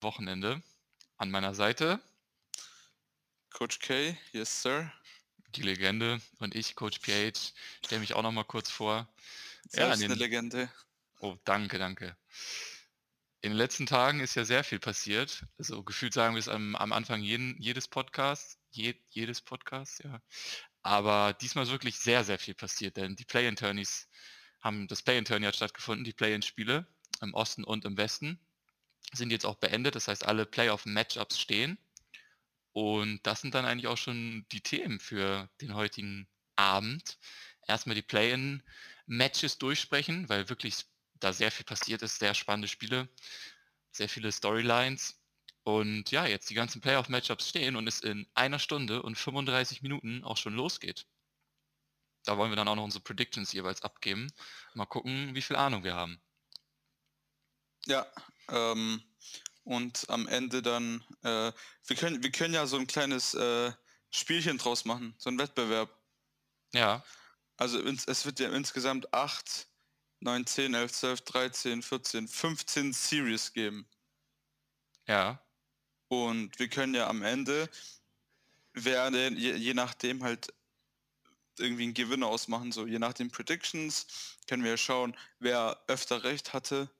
Wochenende. An meiner Seite Coach K, yes sir. die Legende und ich, Coach PH, stelle mich auch noch mal kurz vor. Ja, Selbst in eine den, Legende. oh, danke, danke. In den letzten Tagen ist ja sehr viel passiert. Also gefühlt sagen wir es am, am Anfang jeden, jedes Podcasts, je, jedes Podcast, ja. Aber diesmal ist wirklich sehr, sehr viel passiert, denn die Play-in-Tourneys haben, das Play-in-Tourney hat stattgefunden, die Play-in-Spiele im Osten und im Westen sind jetzt auch beendet. Das heißt, alle Playoff-Matchups stehen. Und das sind dann eigentlich auch schon die Themen für den heutigen Abend. Erstmal die Play-in-Matches durchsprechen, weil wirklich da sehr viel passiert ist, sehr spannende Spiele, sehr viele Storylines. Und ja, jetzt die ganzen Playoff-Matchups stehen und es in einer Stunde und 35 Minuten auch schon losgeht. Da wollen wir dann auch noch unsere Predictions jeweils abgeben. Mal gucken, wie viel Ahnung wir haben. Ja, ähm, und am Ende dann, äh, wir können, wir können ja so ein kleines äh, Spielchen draus machen, so ein Wettbewerb. Ja, Also ins, es wird ja insgesamt 8, 9, 10, 11, 12, 13, 14, 15 Series geben. ja, Und wir können ja am Ende, wer denn, je, je nachdem halt irgendwie einen Gewinner ausmachen, so je nach den Predictions, können wir ja schauen, wer öfter recht hatte.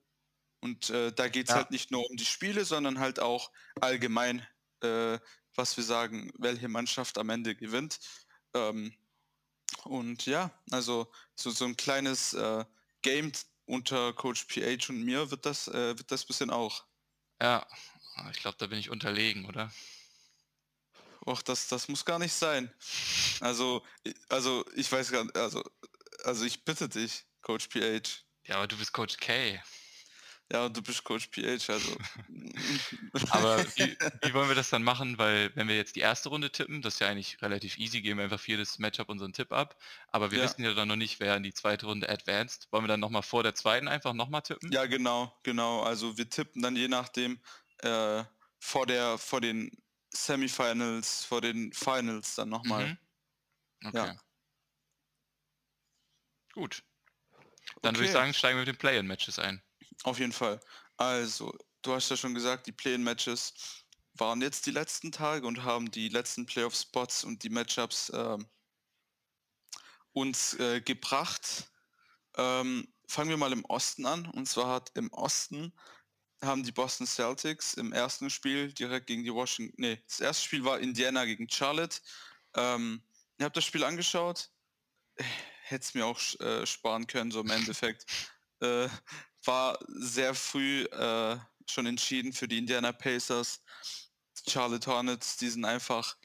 Und äh, da geht es ja, halt nicht nur um die Spiele, sondern halt auch allgemein, äh, was wir sagen, welche Mannschaft am Ende gewinnt. Ähm, und ja, also so, so ein kleines äh, Game unter Coach PH und mir wird das, äh, wird das bisschen auch. ja. Ich glaube, da bin ich unterlegen, oder? Och, das, das muss gar nicht sein. Also, also ich weiß gar nicht, also, also ich bitte dich, Coach PH. Ja, aber du bist Coach K. Ja, und du bist Coach PH, also. Aber wie, wie wollen wir das dann machen? Weil wenn wir jetzt die erste Runde tippen, das ist ja eigentlich relativ easy, geben wir einfach für jedes Matchup unseren Tipp ab. Aber wir ja, wissen ja dann noch nicht, wer in die zweite Runde advanced. Wollen wir dann nochmal vor der zweiten einfach nochmal tippen? ja, genau, genau. Also wir tippen dann je nachdem äh, vor der, vor den Semifinals, vor den Finals dann nochmal. Mhm. Okay, Ja, gut. Dann würde ich okay, sagen, steigen wir mit den Play-in-Matches ein. Auf jeden Fall. Also, du hast ja schon gesagt, die Play-in-Matches waren jetzt die letzten Tage und haben die letzten Playoff-Spots und die Matchups ähm, uns äh, gebracht. Ähm, fangen wir mal im Osten an. Und zwar hat im Osten haben die Boston Celtics im ersten Spiel direkt gegen die Washington. Nee, das erste Spiel war Indiana gegen Charlotte. Ähm, ihr habt das Spiel angeschaut? Hätte es mir auch äh, sparen können, so im Endeffekt. Äh, war sehr früh äh, schon entschieden für die Indiana Pacers. Charlotte Hornets, die sind einfach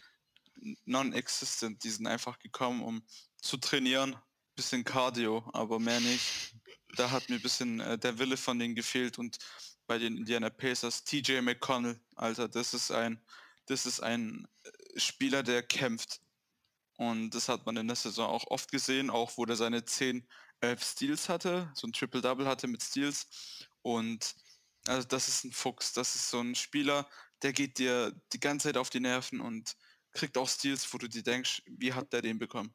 non-existent, die sind einfach gekommen, um zu trainieren. Bisschen Cardio, aber mehr nicht. Da hat mir ein bisschen äh, der Wille von denen gefehlt und bei den Indiana Pacers, TJ McConnell, Alter, das ist ein, das ist ein äh, Spieler, der kämpft. Und das hat man in der Saison auch oft gesehen, auch wo der seine 10, 11 Steals hatte, so ein Triple-Double hatte mit Steals. Und also das ist ein Fuchs, das ist so ein Spieler, der geht dir die ganze Zeit auf die Nerven und kriegt auch Steals, wo du dir denkst, wie hat der den bekommen?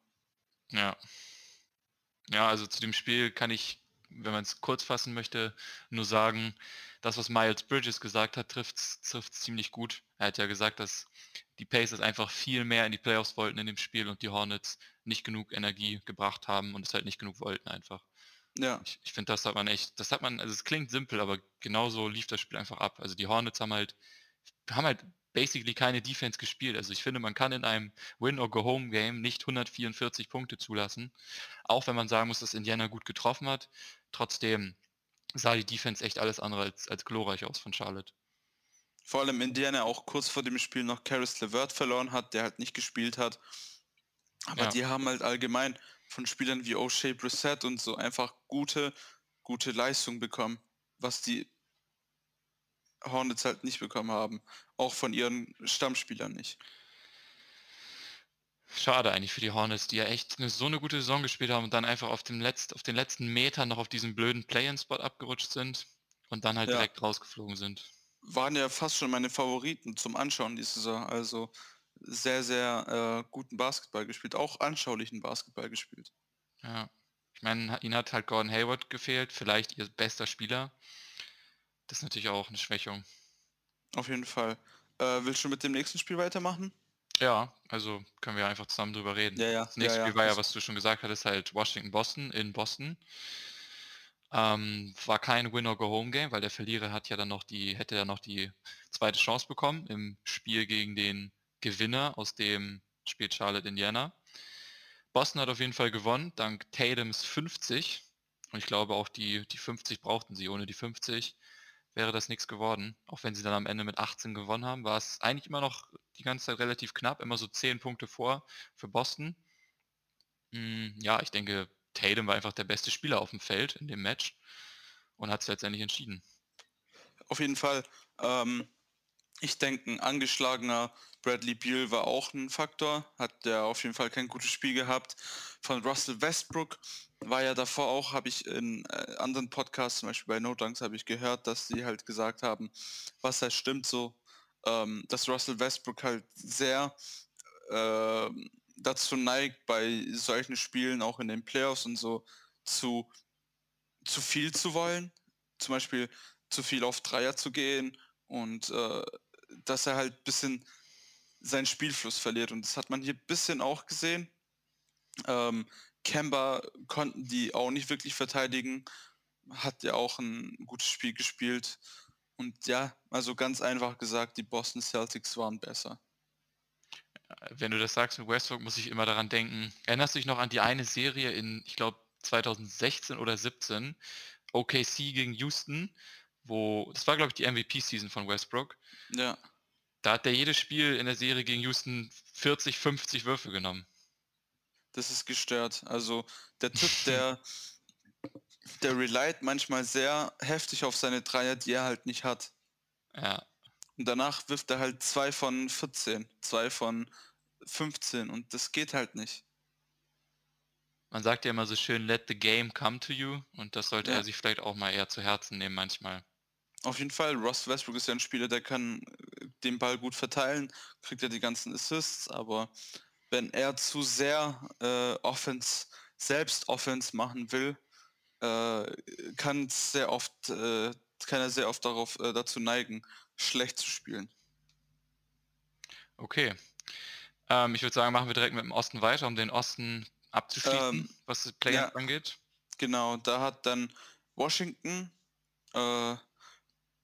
Ja. Ja, also zu dem Spiel kann ich, wenn man es kurz fassen möchte, nur sagen, das, was Miles Bridges gesagt hat, trifft es ziemlich gut. Er hat ja gesagt, dass die Pacers einfach viel mehr in die Playoffs wollten in dem Spiel und die Hornets nicht genug Energie gebracht haben und es halt nicht genug wollten einfach. Ja, Ich, ich finde, das hat man echt, das hat man, also es klingt simpel, aber genauso lief das Spiel einfach ab. Also die Hornets haben halt, haben halt basically keine Defense gespielt. Also ich finde, man kann in einem Win-or-Go-Home-Game nicht 144 Punkte zulassen. Auch wenn man sagen muss, dass Indiana gut getroffen hat. Trotzdem sah die Defense echt alles andere als, als glorreich aus von Charlotte. Vor allem Indiana auch kurz vor dem Spiel noch Caris LeVert verloren hat, der halt nicht gespielt hat. Aber Ja, die haben halt allgemein von Spielern wie O'Shea Brissett und so einfach gute, gute Leistung bekommen, was die Hornets halt nicht bekommen haben. Auch von ihren Stammspielern nicht. schade eigentlich für die Hornets, die ja echt eine, so eine gute Saison gespielt haben und dann einfach auf, dem Letzt, auf den letzten Metern noch auf diesen blöden Play-in-Spot abgerutscht sind und dann halt Ja, direkt rausgeflogen sind. Waren ja fast schon meine Favoriten zum Anschauen diese Saison. Also sehr, sehr äh, guten Basketball gespielt. Auch anschaulichen Basketball gespielt. Ja. Ich meine, ihnen hat halt Gordon Hayward gefehlt, vielleicht ihr bester Spieler. Das ist natürlich auch eine Schwächung. Auf jeden Fall. Äh, willst du mit dem nächsten Spiel weitermachen? Ja, also können wir einfach zusammen drüber reden. Ja, ja. Das nächste ja, Spiel war ja, was du schon gesagt hattest, halt Washington-Boston in Boston. Ähm, war kein Win-or-Go-Home-Game, weil der Verlierer hat ja dann noch die, hätte ja noch die zweite Chance bekommen im Spiel gegen den Gewinner aus dem Spiel Charlotte Indiana. Boston hat auf jeden Fall gewonnen, dank Tatums 50. Und ich glaube auch die, die 50 brauchten sie. Ohne die 50 wäre das nichts geworden. Auch wenn sie dann am Ende mit 18 gewonnen haben, war es eigentlich immer noch die ganze Zeit relativ knapp, immer so 10 Punkte vor für Boston. Hm, ja, ich denke, Tatum war einfach der beste Spieler auf dem Feld in dem Match und hat es letztendlich entschieden. Auf jeden Fall. Ähm, ich denke, ein angeschlagener Bradley Beal war auch ein Faktor, hat der auf jeden Fall kein gutes Spiel gehabt. Von Russell Westbrook war ja davor auch, habe ich in äh, anderen Podcasts, zum Beispiel bei No Dunks, habe ich gehört, dass sie halt gesagt haben, was da stimmt so, ähm, dass Russell Westbrook halt sehr äh, dazu neigt, bei solchen Spielen auch in den Playoffs und so zu, zu viel zu wollen. Zum Beispiel zu viel auf Dreier zu gehen und äh, dass er halt ein bisschen seinen Spielfluss verliert. Und das hat man hier ein bisschen auch gesehen. Ähm, Kemba konnten die auch nicht wirklich verteidigen. Hat ja auch ein gutes Spiel gespielt. Und ja, also ganz einfach gesagt, die Boston Celtics waren besser. Wenn du das sagst mit Westbrook, muss ich immer daran denken. Erinnerst du dich noch an die eine Serie in, ich glaube, 2016 oder 17, OKC gegen Houston, wo, das war glaube ich die MVP-Season von Westbrook. Ja. Da hat der jedes Spiel in der Serie gegen Houston 40, 50 Würfe genommen. Das ist gestört. Also der Typ, der, der relied manchmal sehr heftig auf seine Dreier, die er halt nicht hat. Ja. Und danach wirft er halt zwei von 14, zwei von 15 und das geht halt nicht. Man sagt ja immer so schön, let the game come to you und das sollte Ja. er sich vielleicht auch mal eher zu Herzen nehmen manchmal. Auf jeden Fall, Ross Westbrook ist ja ein Spieler, der kann äh, den Ball gut verteilen, kriegt ja die ganzen Assists, aber wenn er zu sehr äh, Offense, selbst Offense machen will, äh, kann sehr oft, äh, kann er sehr oft darauf äh, dazu neigen, schlecht zu spielen. Okay. Ähm, ich würde sagen, machen wir direkt mit dem Osten weiter, um den Osten abzuschließen, Ähm, was das Play ja. angeht. Genau, da hat dann Washington äh,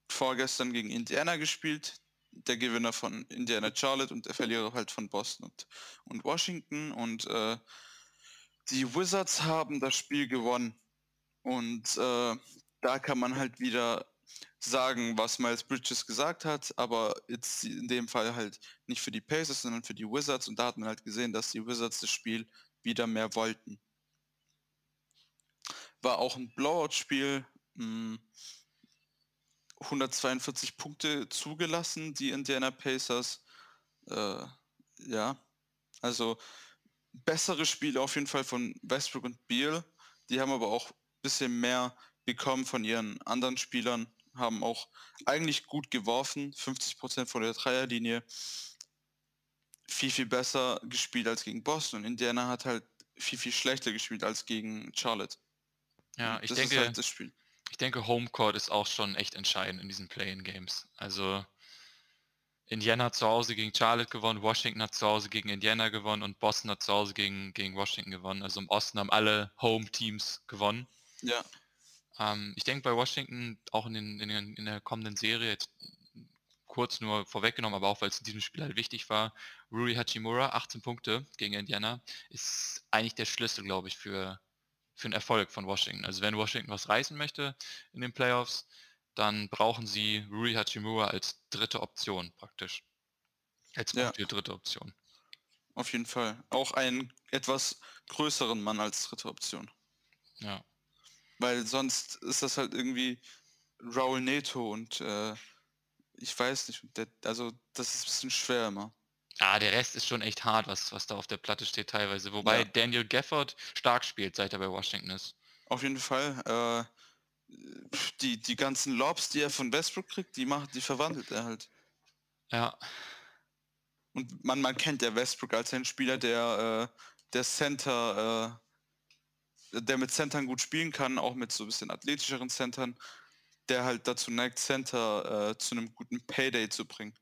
vorgestern gegen Indiana gespielt. Der Gewinner von Indiana Charlotte und der Verlierer halt von Boston und, und Washington. Und äh, die Wizards haben das Spiel gewonnen. Und äh, da kann man halt wieder sagen, was Miles Bridges gesagt hat, aber jetzt in dem Fall halt nicht für die Pacers, sondern für die Wizards. Und da hat man halt gesehen, dass die Wizards das Spiel wieder mehr wollten. War auch ein Blowout-Spiel. mh, 142 Punkte zugelassen, die Indiana Pacers. Äh, ja, also bessere Spiele auf jeden Fall von Westbrook und Beal. Die haben aber auch ein bisschen mehr bekommen von ihren anderen Spielern, haben auch eigentlich gut geworfen, 50% von der Dreierlinie. Viel, viel besser gespielt als gegen Boston. Und Indiana hat halt viel, viel schlechter gespielt als gegen Charlotte. Ja, ich das denke, ist halt das Spiel. ich denke, Homecourt ist auch schon echt entscheidend in diesen Play-in-Games. Also Indiana hat zu Hause gegen Charlotte gewonnen, Washington hat zu Hause gegen Indiana gewonnen und Boston hat zu Hause gegen, gegen Washington gewonnen. Also im Osten haben alle Home-Teams gewonnen. Ja, Ähm, ich denke bei Washington auch in, den, in, den, in der kommenden Serie, jetzt kurz nur vorweggenommen, aber auch weil es in diesem Spiel halt wichtig war, Rui Hachimura, 18 Punkte gegen Indiana, ist eigentlich der Schlüssel, glaube ich, für, für einen Erfolg von Washington. Also wenn Washington was reißen möchte in den Playoffs, dann brauchen sie Rui Hachimura als dritte Option praktisch. Als Ja. gute dritte Option. auf jeden Fall. Auch einen etwas größeren Mann als dritte Option. Ja. Weil sonst ist das halt irgendwie Raul Neto und äh, ich weiß nicht, der, also das ist ein bisschen schwer immer. Ah, der Rest ist schon echt hart, was, was da auf der Platte steht teilweise. Wobei Ja. Daniel Gafford stark spielt, seit er bei Washington ist. Auf jeden Fall. Äh, die, die ganzen Lobs, die er von Westbrook kriegt, die macht, die verwandelt er halt. Ja, Und man, man kennt ja Westbrook als einen Spieler, der, äh, der Center, äh, der mit Centern gut spielen kann, auch mit so ein bisschen athletischeren Centern. der halt dazu neigt, Center äh, zu einem guten Payday zu bringen.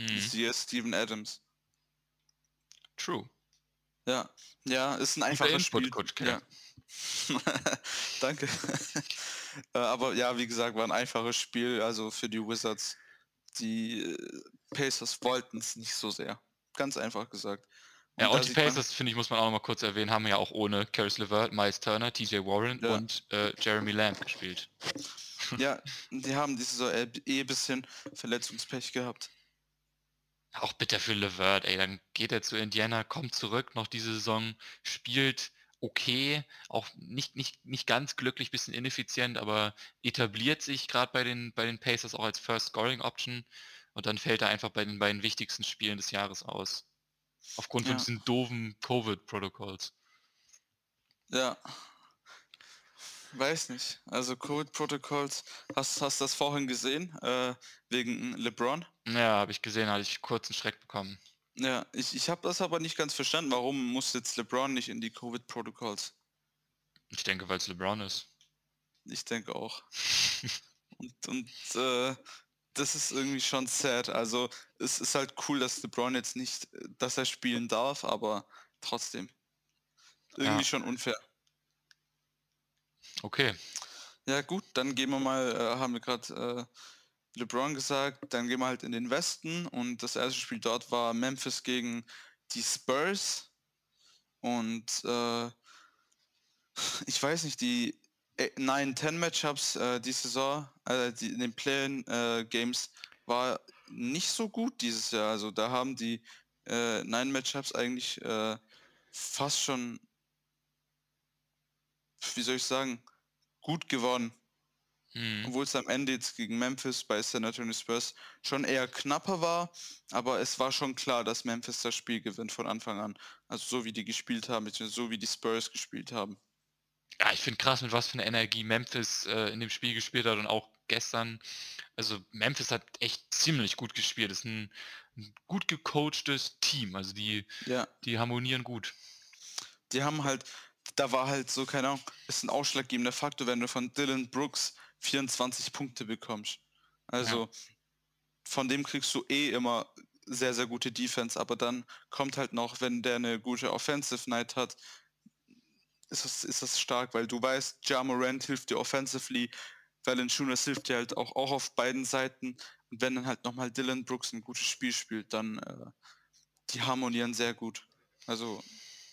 Mhm. Siehe Steven Adams. True. Ja, ja, ist ein einfaches Spiel. Coach, ja. Danke. Äh, aber ja, wie gesagt, war ein einfaches Spiel. Also für die Wizards, die äh, Pacers wollten es nicht so sehr. Ganz einfach gesagt. Und ja, und die Pacers, finde ich, muss man auch noch mal kurz erwähnen, haben ja auch ohne Caris LeVert, Miles Turner, TJ Warren ja. und äh, Jeremy Lamb gespielt. Ja, die haben diese Saison eh ein bisschen Verletzungspech gehabt. Auch bitter für LeVert, ey, dann geht er zu Indiana, kommt zurück noch diese Saison, spielt okay, auch nicht, nicht, nicht ganz glücklich, bisschen ineffizient, aber etabliert sich gerade bei den, bei den Pacers auch als First Scoring Option und dann fällt er einfach bei den beiden wichtigsten Spielen des Jahres aus. Aufgrund ja. von diesen doofen Covid-Protokolls. Ja. Weiß nicht. Also Covid-Protokolls, hast du das vorhin gesehen? Äh, wegen LeBron? Ja, habe ich gesehen, hatte ich kurz einen Schreck bekommen. Ja, ich, ich habe das aber nicht ganz verstanden. Warum muss jetzt LeBron nicht in die Covid-Protokolls? Ich denke, weil es LeBron ist. Ich denke auch. und und äh, das ist irgendwie schon sad. Also es ist halt cool, dass LeBron jetzt nicht, dass er spielen darf, aber trotzdem. Irgendwie ja. schon unfair. Okay. Ja gut, dann gehen wir mal, äh, haben wir gerade äh, LeBron gesagt, dann gehen wir halt in den Westen und das erste Spiel dort war Memphis gegen die Spurs und äh, ich weiß nicht, die 9-10 Matchups äh, die Saison, äh, die, in den Play-Games äh, war nicht so gut dieses Jahr. Also da haben die äh, 9 Matchups eigentlich äh, fast schon, wie soll ich sagen, gut gewonnen. Mhm. Obwohl es am Ende jetzt gegen Memphis bei San Antonio Spurs schon eher knapper war, aber es war schon klar, dass Memphis das Spiel gewinnt von Anfang an. Also so wie die gespielt haben, beziehungsweise so wie die Spurs gespielt haben. Ja, ich finde krass, mit was für einer Energie Memphis äh, in dem Spiel gespielt hat und auch gestern. Also Memphis hat echt ziemlich gut gespielt. Ist ein, ein gut gecoachtes Team. Also die, ja. die harmonieren gut. Die haben halt, da war halt so, keine Ahnung, ist ein ausschlaggebender Faktor, wenn du von Dylan Brooks 24 Punkte bekommst. Also ja. von dem kriegst du eh immer sehr, sehr gute Defense, aber dann kommt halt noch, wenn der eine gute Offensive Night hat, ist das, ist das stark, weil du weißt, Ja Morant hilft dir offensively, Valanciunas hilft dir halt auch, auch auf beiden Seiten. Und wenn dann halt nochmal Dylan Brooks ein gutes Spiel spielt, dann äh, die harmonieren sehr gut. Also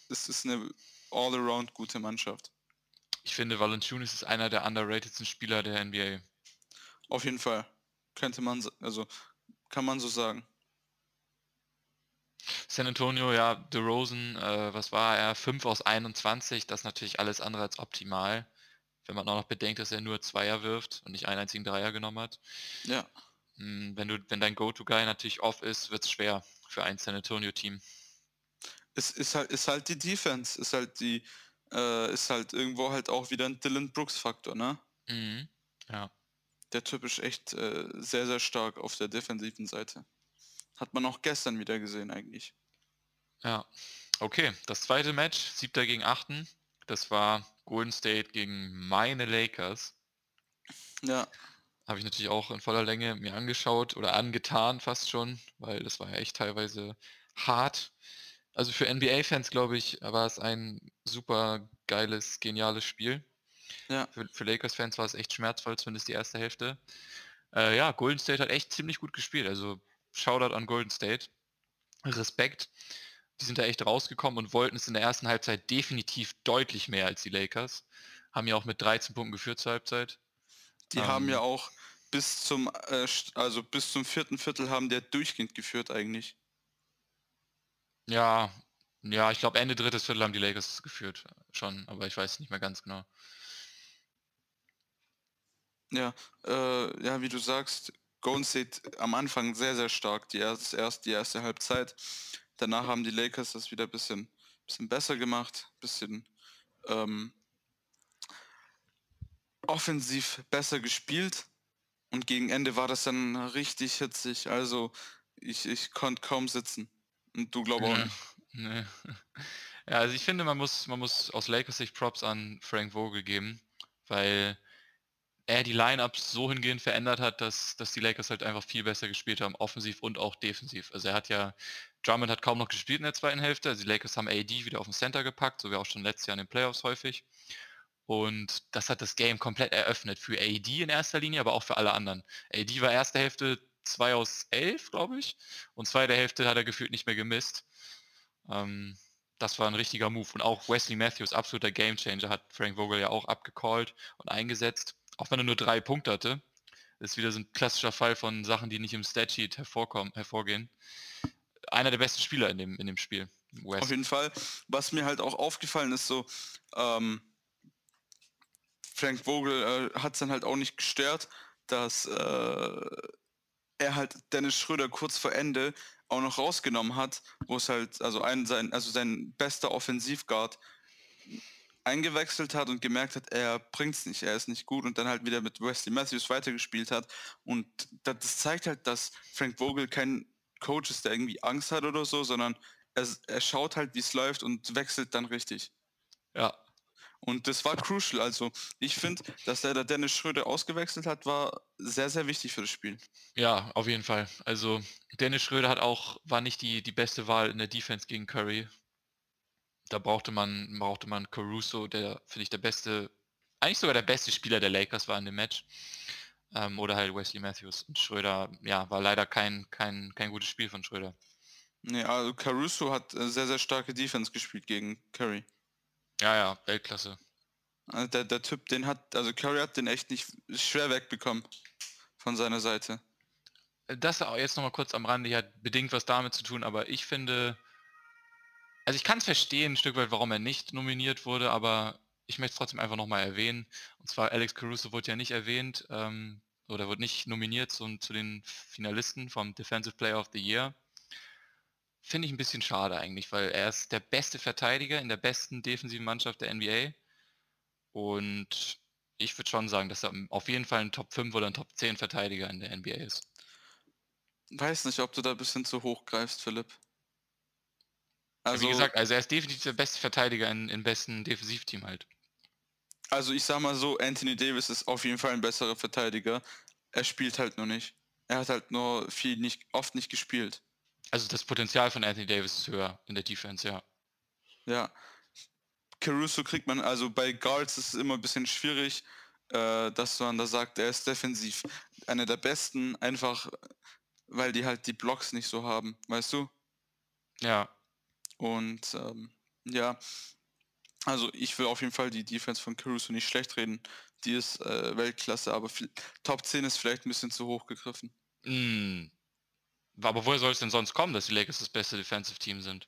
es ist eine all-around gute Mannschaft. Ich finde, Valanciunas ist einer der underratedsten Spieler der NBA. Auf jeden Fall. Könnte man, also kann man so sagen. San Antonio, ja, DeRozan, äh, was war er? 5 aus 21, das ist natürlich alles andere als optimal. Wenn man auch noch bedenkt, dass er nur Zweier wirft und nicht einen einzigen Dreier genommen hat. Ja. Hm, wenn, du, wenn dein Go-To-Guy natürlich off ist, wird es schwer für ein San Antonio-Team. Es ist halt, ist halt die Defense, ist halt die, äh, ist halt irgendwo halt auch wieder ein Dylan Brooks-Faktor, ne? Mhm. Ja. Der Typ ist echt äh, sehr, sehr stark auf der defensiven Seite. Hat man auch gestern wieder gesehen eigentlich. Ja, okay. Das zweite Match, siebter gegen achten, das war Golden State gegen meine Lakers. Ja. Habe ich natürlich auch in voller Länge mir angeschaut oder angetan fast schon, weil das war ja echt teilweise hart. Also für NBA-Fans, glaube ich, war es ein super geiles, geniales Spiel. Ja. Für, für Lakers-Fans war es echt schmerzvoll, zumindest die erste Hälfte. Äh, ja, Golden State hat echt ziemlich gut gespielt. Also Shoutout an Golden State. Respekt. Die sind da echt rausgekommen und wollten es in der ersten Halbzeit definitiv deutlich mehr als die Lakers. Haben ja auch mit 13 Punkten geführt zur Halbzeit. Die ähm, haben ja auch bis zum, äh, also bis zum vierten Viertel haben der durchgehend geführt eigentlich. Ja, ja, ich glaube Ende drittes Viertel haben die Lakers geführt schon, aber ich weiß nicht mehr ganz genau. Ja, äh, ja, wie du sagst, Golden State am Anfang sehr, sehr stark, die erste, erst die erste Halbzeit. Danach haben die Lakers das wieder ein bisschen, bisschen besser gemacht, ein bisschen ähm, offensiv besser gespielt. Und gegen Ende war das dann richtig hitzig. Also ich, ich konnte kaum sitzen. Und du glaubst auch nicht. Nee. Ja, also ich finde, man muss, man muss aus Lakers Sicht Props an Frank Vogel geben, weil er die Lineups so hingehend verändert hat, dass, dass die Lakers halt einfach viel besser gespielt haben, offensiv und auch defensiv. Also er hat ja, Drummond hat kaum noch gespielt in der zweiten Hälfte, also die Lakers haben AD wieder auf den Center gepackt, so wie auch schon letztes Jahr in den Playoffs häufig. Und das hat das Game komplett eröffnet für AD in erster Linie, aber auch für alle anderen. AD war erste Hälfte 2 aus 11, glaube ich, und zweite Hälfte hat er gefühlt nicht mehr gemisst. Ähm, das war ein richtiger Move. Und auch Wesley Matthews, absoluter Gamechanger, hat Frank Vogel ja auch abgecallt und eingesetzt auch wenn er nur drei Punkte hatte, ist wieder so ein klassischer Fall von Sachen, die nicht im Statsheet hervorkommen, hervorgehen. Einer der besten Spieler in dem, in dem Spiel. West. Auf jeden Fall. Was mir halt auch aufgefallen ist, so, ähm, Frank Vogel äh, hat es dann halt auch nicht gestört, dass äh, er halt Dennis Schröder kurz vor Ende auch noch rausgenommen hat, wo es halt, also ein, sein, also sein bester Offensivguard eingewechselt hat und gemerkt hat, er bringt es nicht, er ist nicht gut und dann halt wieder mit Wesley Matthews weitergespielt hat. Und das zeigt halt, dass Frank Vogel kein Coach ist, der irgendwie Angst hat oder so, sondern er, er schaut halt, wie es läuft und wechselt dann richtig. Ja. Und das war crucial. Also ich finde, dass er da Dennis Schröder ausgewechselt hat, war sehr, sehr wichtig für das Spiel. Ja, auf jeden Fall. Also Dennis Schröder hat auch, war nicht die, die beste Wahl in der Defense gegen Curry da brauchte man, brauchte man Caruso, der, finde ich, der beste, eigentlich sogar der beste Spieler der Lakers war in dem Match. Ähm, oder halt Wesley Matthews. Und Schröder, ja, war leider kein, kein, kein gutes Spiel von Schröder. Nee, also Caruso hat äh, sehr, sehr starke Defense gespielt gegen Curry. Ja, ja, Weltklasse. Also der, der Typ, den hat, also Curry hat den echt nicht schwer wegbekommen von seiner Seite. Das jetzt nochmal kurz am Rande, hat bedingt was damit zu tun, aber ich finde, also ich kann es verstehen, ein Stück weit, warum er nicht nominiert wurde, aber ich möchte es trotzdem einfach nochmal erwähnen. Und zwar Alex Caruso wurde ja nicht erwähnt ähm, oder wurde nicht nominiert zu, zu den Finalisten vom Defensive Player of the Year. Finde ich ein bisschen schade eigentlich, weil er ist der beste Verteidiger in der besten defensiven Mannschaft der NBA. Und ich würde schon sagen, dass er auf jeden Fall ein Top 5 oder ein Top 10 Verteidiger in der NBA ist. Weiß nicht, ob du da ein bisschen zu hoch greifst, Philipp. Also, Wie gesagt, also er ist definitiv der beste Verteidiger in, im besten Defensivteam halt. Also ich sag mal so, Anthony Davis ist auf jeden Fall ein besserer Verteidiger. Er spielt halt nur nicht. Er hat halt nur viel nicht, oft nicht gespielt. Also das Potenzial von Anthony Davis ist höher in der Defense, ja. Ja. Caruso kriegt man, also bei Guards ist es immer ein bisschen schwierig, äh, dass man da sagt, er ist defensiv einer der besten, einfach weil die halt die Blocks nicht so haben, weißt du? Ja. Und ähm, ja, also ich will auf jeden Fall die Defense von Caruso nicht schlecht reden. Die ist äh, Weltklasse, aber Top 10 ist vielleicht ein bisschen zu hoch gegriffen. Mm. Aber woher soll es denn sonst kommen, dass die Lakers das beste Defensive Team sind?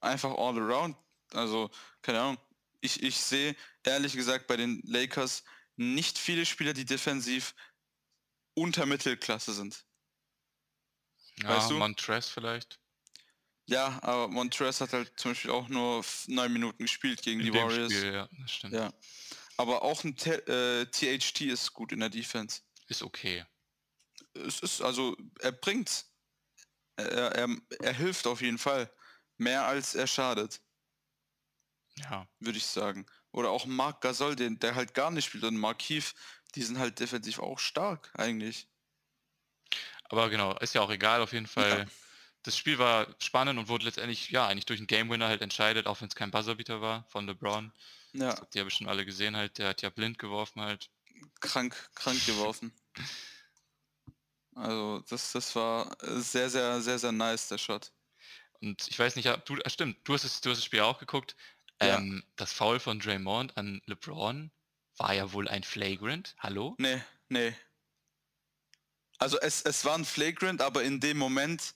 Einfach all around. Also, keine Ahnung. Ich, ich sehe ehrlich gesagt bei den Lakers nicht viele Spieler, die defensiv unter Mittelklasse sind. Ja, weißt du? Montrez vielleicht. Ja, aber Montrez hat halt zum Beispiel auch nur neun Minuten gespielt gegen in die Warriors. Spiel, ja, das stimmt. Ja. Aber auch ein T äh, THT ist gut in der Defense. Ist okay. Es ist, also, er bringt. Er, er, er hilft auf jeden Fall. Mehr als er schadet. Ja. Würde ich sagen. Oder auch Marc Gasol, den, der halt gar nicht spielt. Und Mark Heath, die sind halt defensiv auch stark, eigentlich. Aber genau, ist ja auch egal, auf jeden Fall. Ja das Spiel war spannend und wurde letztendlich, ja, eigentlich durch einen Game Winner halt entscheidet, auch wenn es kein Buzzerbeater war von LeBron. Ja. Das habt ihr ja bestimmt alle gesehen halt, der hat ja blind geworfen halt. Krank, krank geworfen. Also das, das war sehr, sehr, sehr, sehr nice, der Shot. Und ich weiß nicht, du, ah, stimmt, du hast, das, du hast das Spiel auch geguckt. Ja. Ähm, das Foul von Draymond an LeBron war ja wohl ein Flagrant. Hallo? Nee, nee. Also es, es war ein Flagrant, aber in dem Moment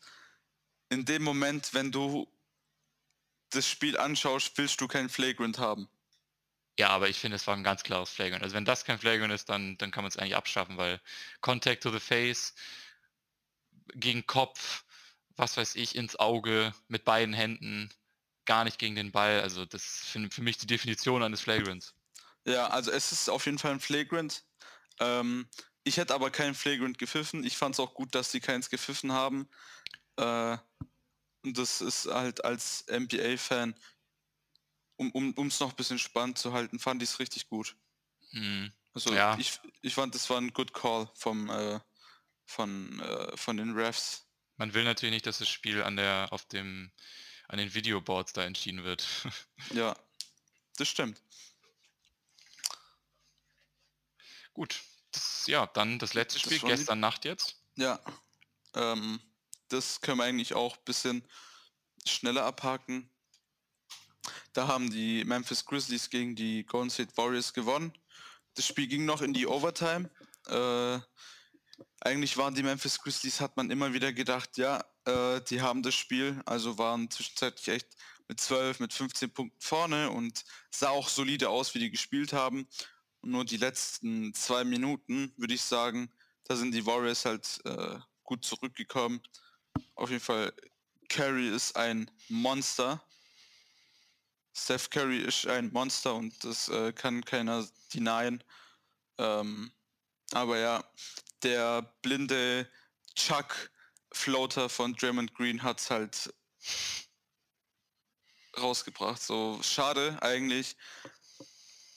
in dem Moment, wenn du das Spiel anschaust, willst du kein Flagrant haben. Ja, aber ich finde, es war ein ganz klares Flagrant. Also wenn das kein Flagrant ist, dann, dann kann man es eigentlich abschaffen, weil Contact to the Face, gegen Kopf, was weiß ich, ins Auge, mit beiden Händen, gar nicht gegen den Ball. Also das ist für, für mich die Definition eines Flagrants. Ja, also es ist auf jeden Fall ein Flagrant. Ähm, ich hätte aber keinen Flagrant gepfiffen. Ich fand es auch gut, dass sie keins gepfiffen haben. Äh, das ist halt als NBA-Fan, um es um, noch ein bisschen spannend zu halten, fand ich es richtig gut. Hm. Also Ja. ich, ich fand, das war ein good call vom, äh, von, äh, von den Refs. Man will natürlich nicht, dass das Spiel an der, auf dem, an den Videoboards da entschieden wird. Ja, das stimmt. Gut. Das, ja, dann das letzte Das Spiel, die- gestern Nacht jetzt. Ja, ähm, das können wir eigentlich auch ein bisschen schneller abhaken. Da haben die Memphis Grizzlies gegen die Golden State Warriors gewonnen. Das Spiel ging noch in die Overtime. Äh, eigentlich waren die Memphis Grizzlies, hat man immer wieder gedacht, ja, äh, die haben das Spiel, also waren zwischenzeitlich echt mit 12, mit 15 Punkten vorne und sah auch solide aus, wie die gespielt haben. Nur die letzten zwei Minuten, würde ich sagen, da sind die Warriors halt äh, gut zurückgekommen. Auf jeden Fall, Curry ist ein Monster. Steph Curry ist ein Monster und das äh, kann keiner denyen. Ähm, aber ja, der blinde Chuck-Floater von Draymond Green hat es halt rausgebracht. So schade eigentlich.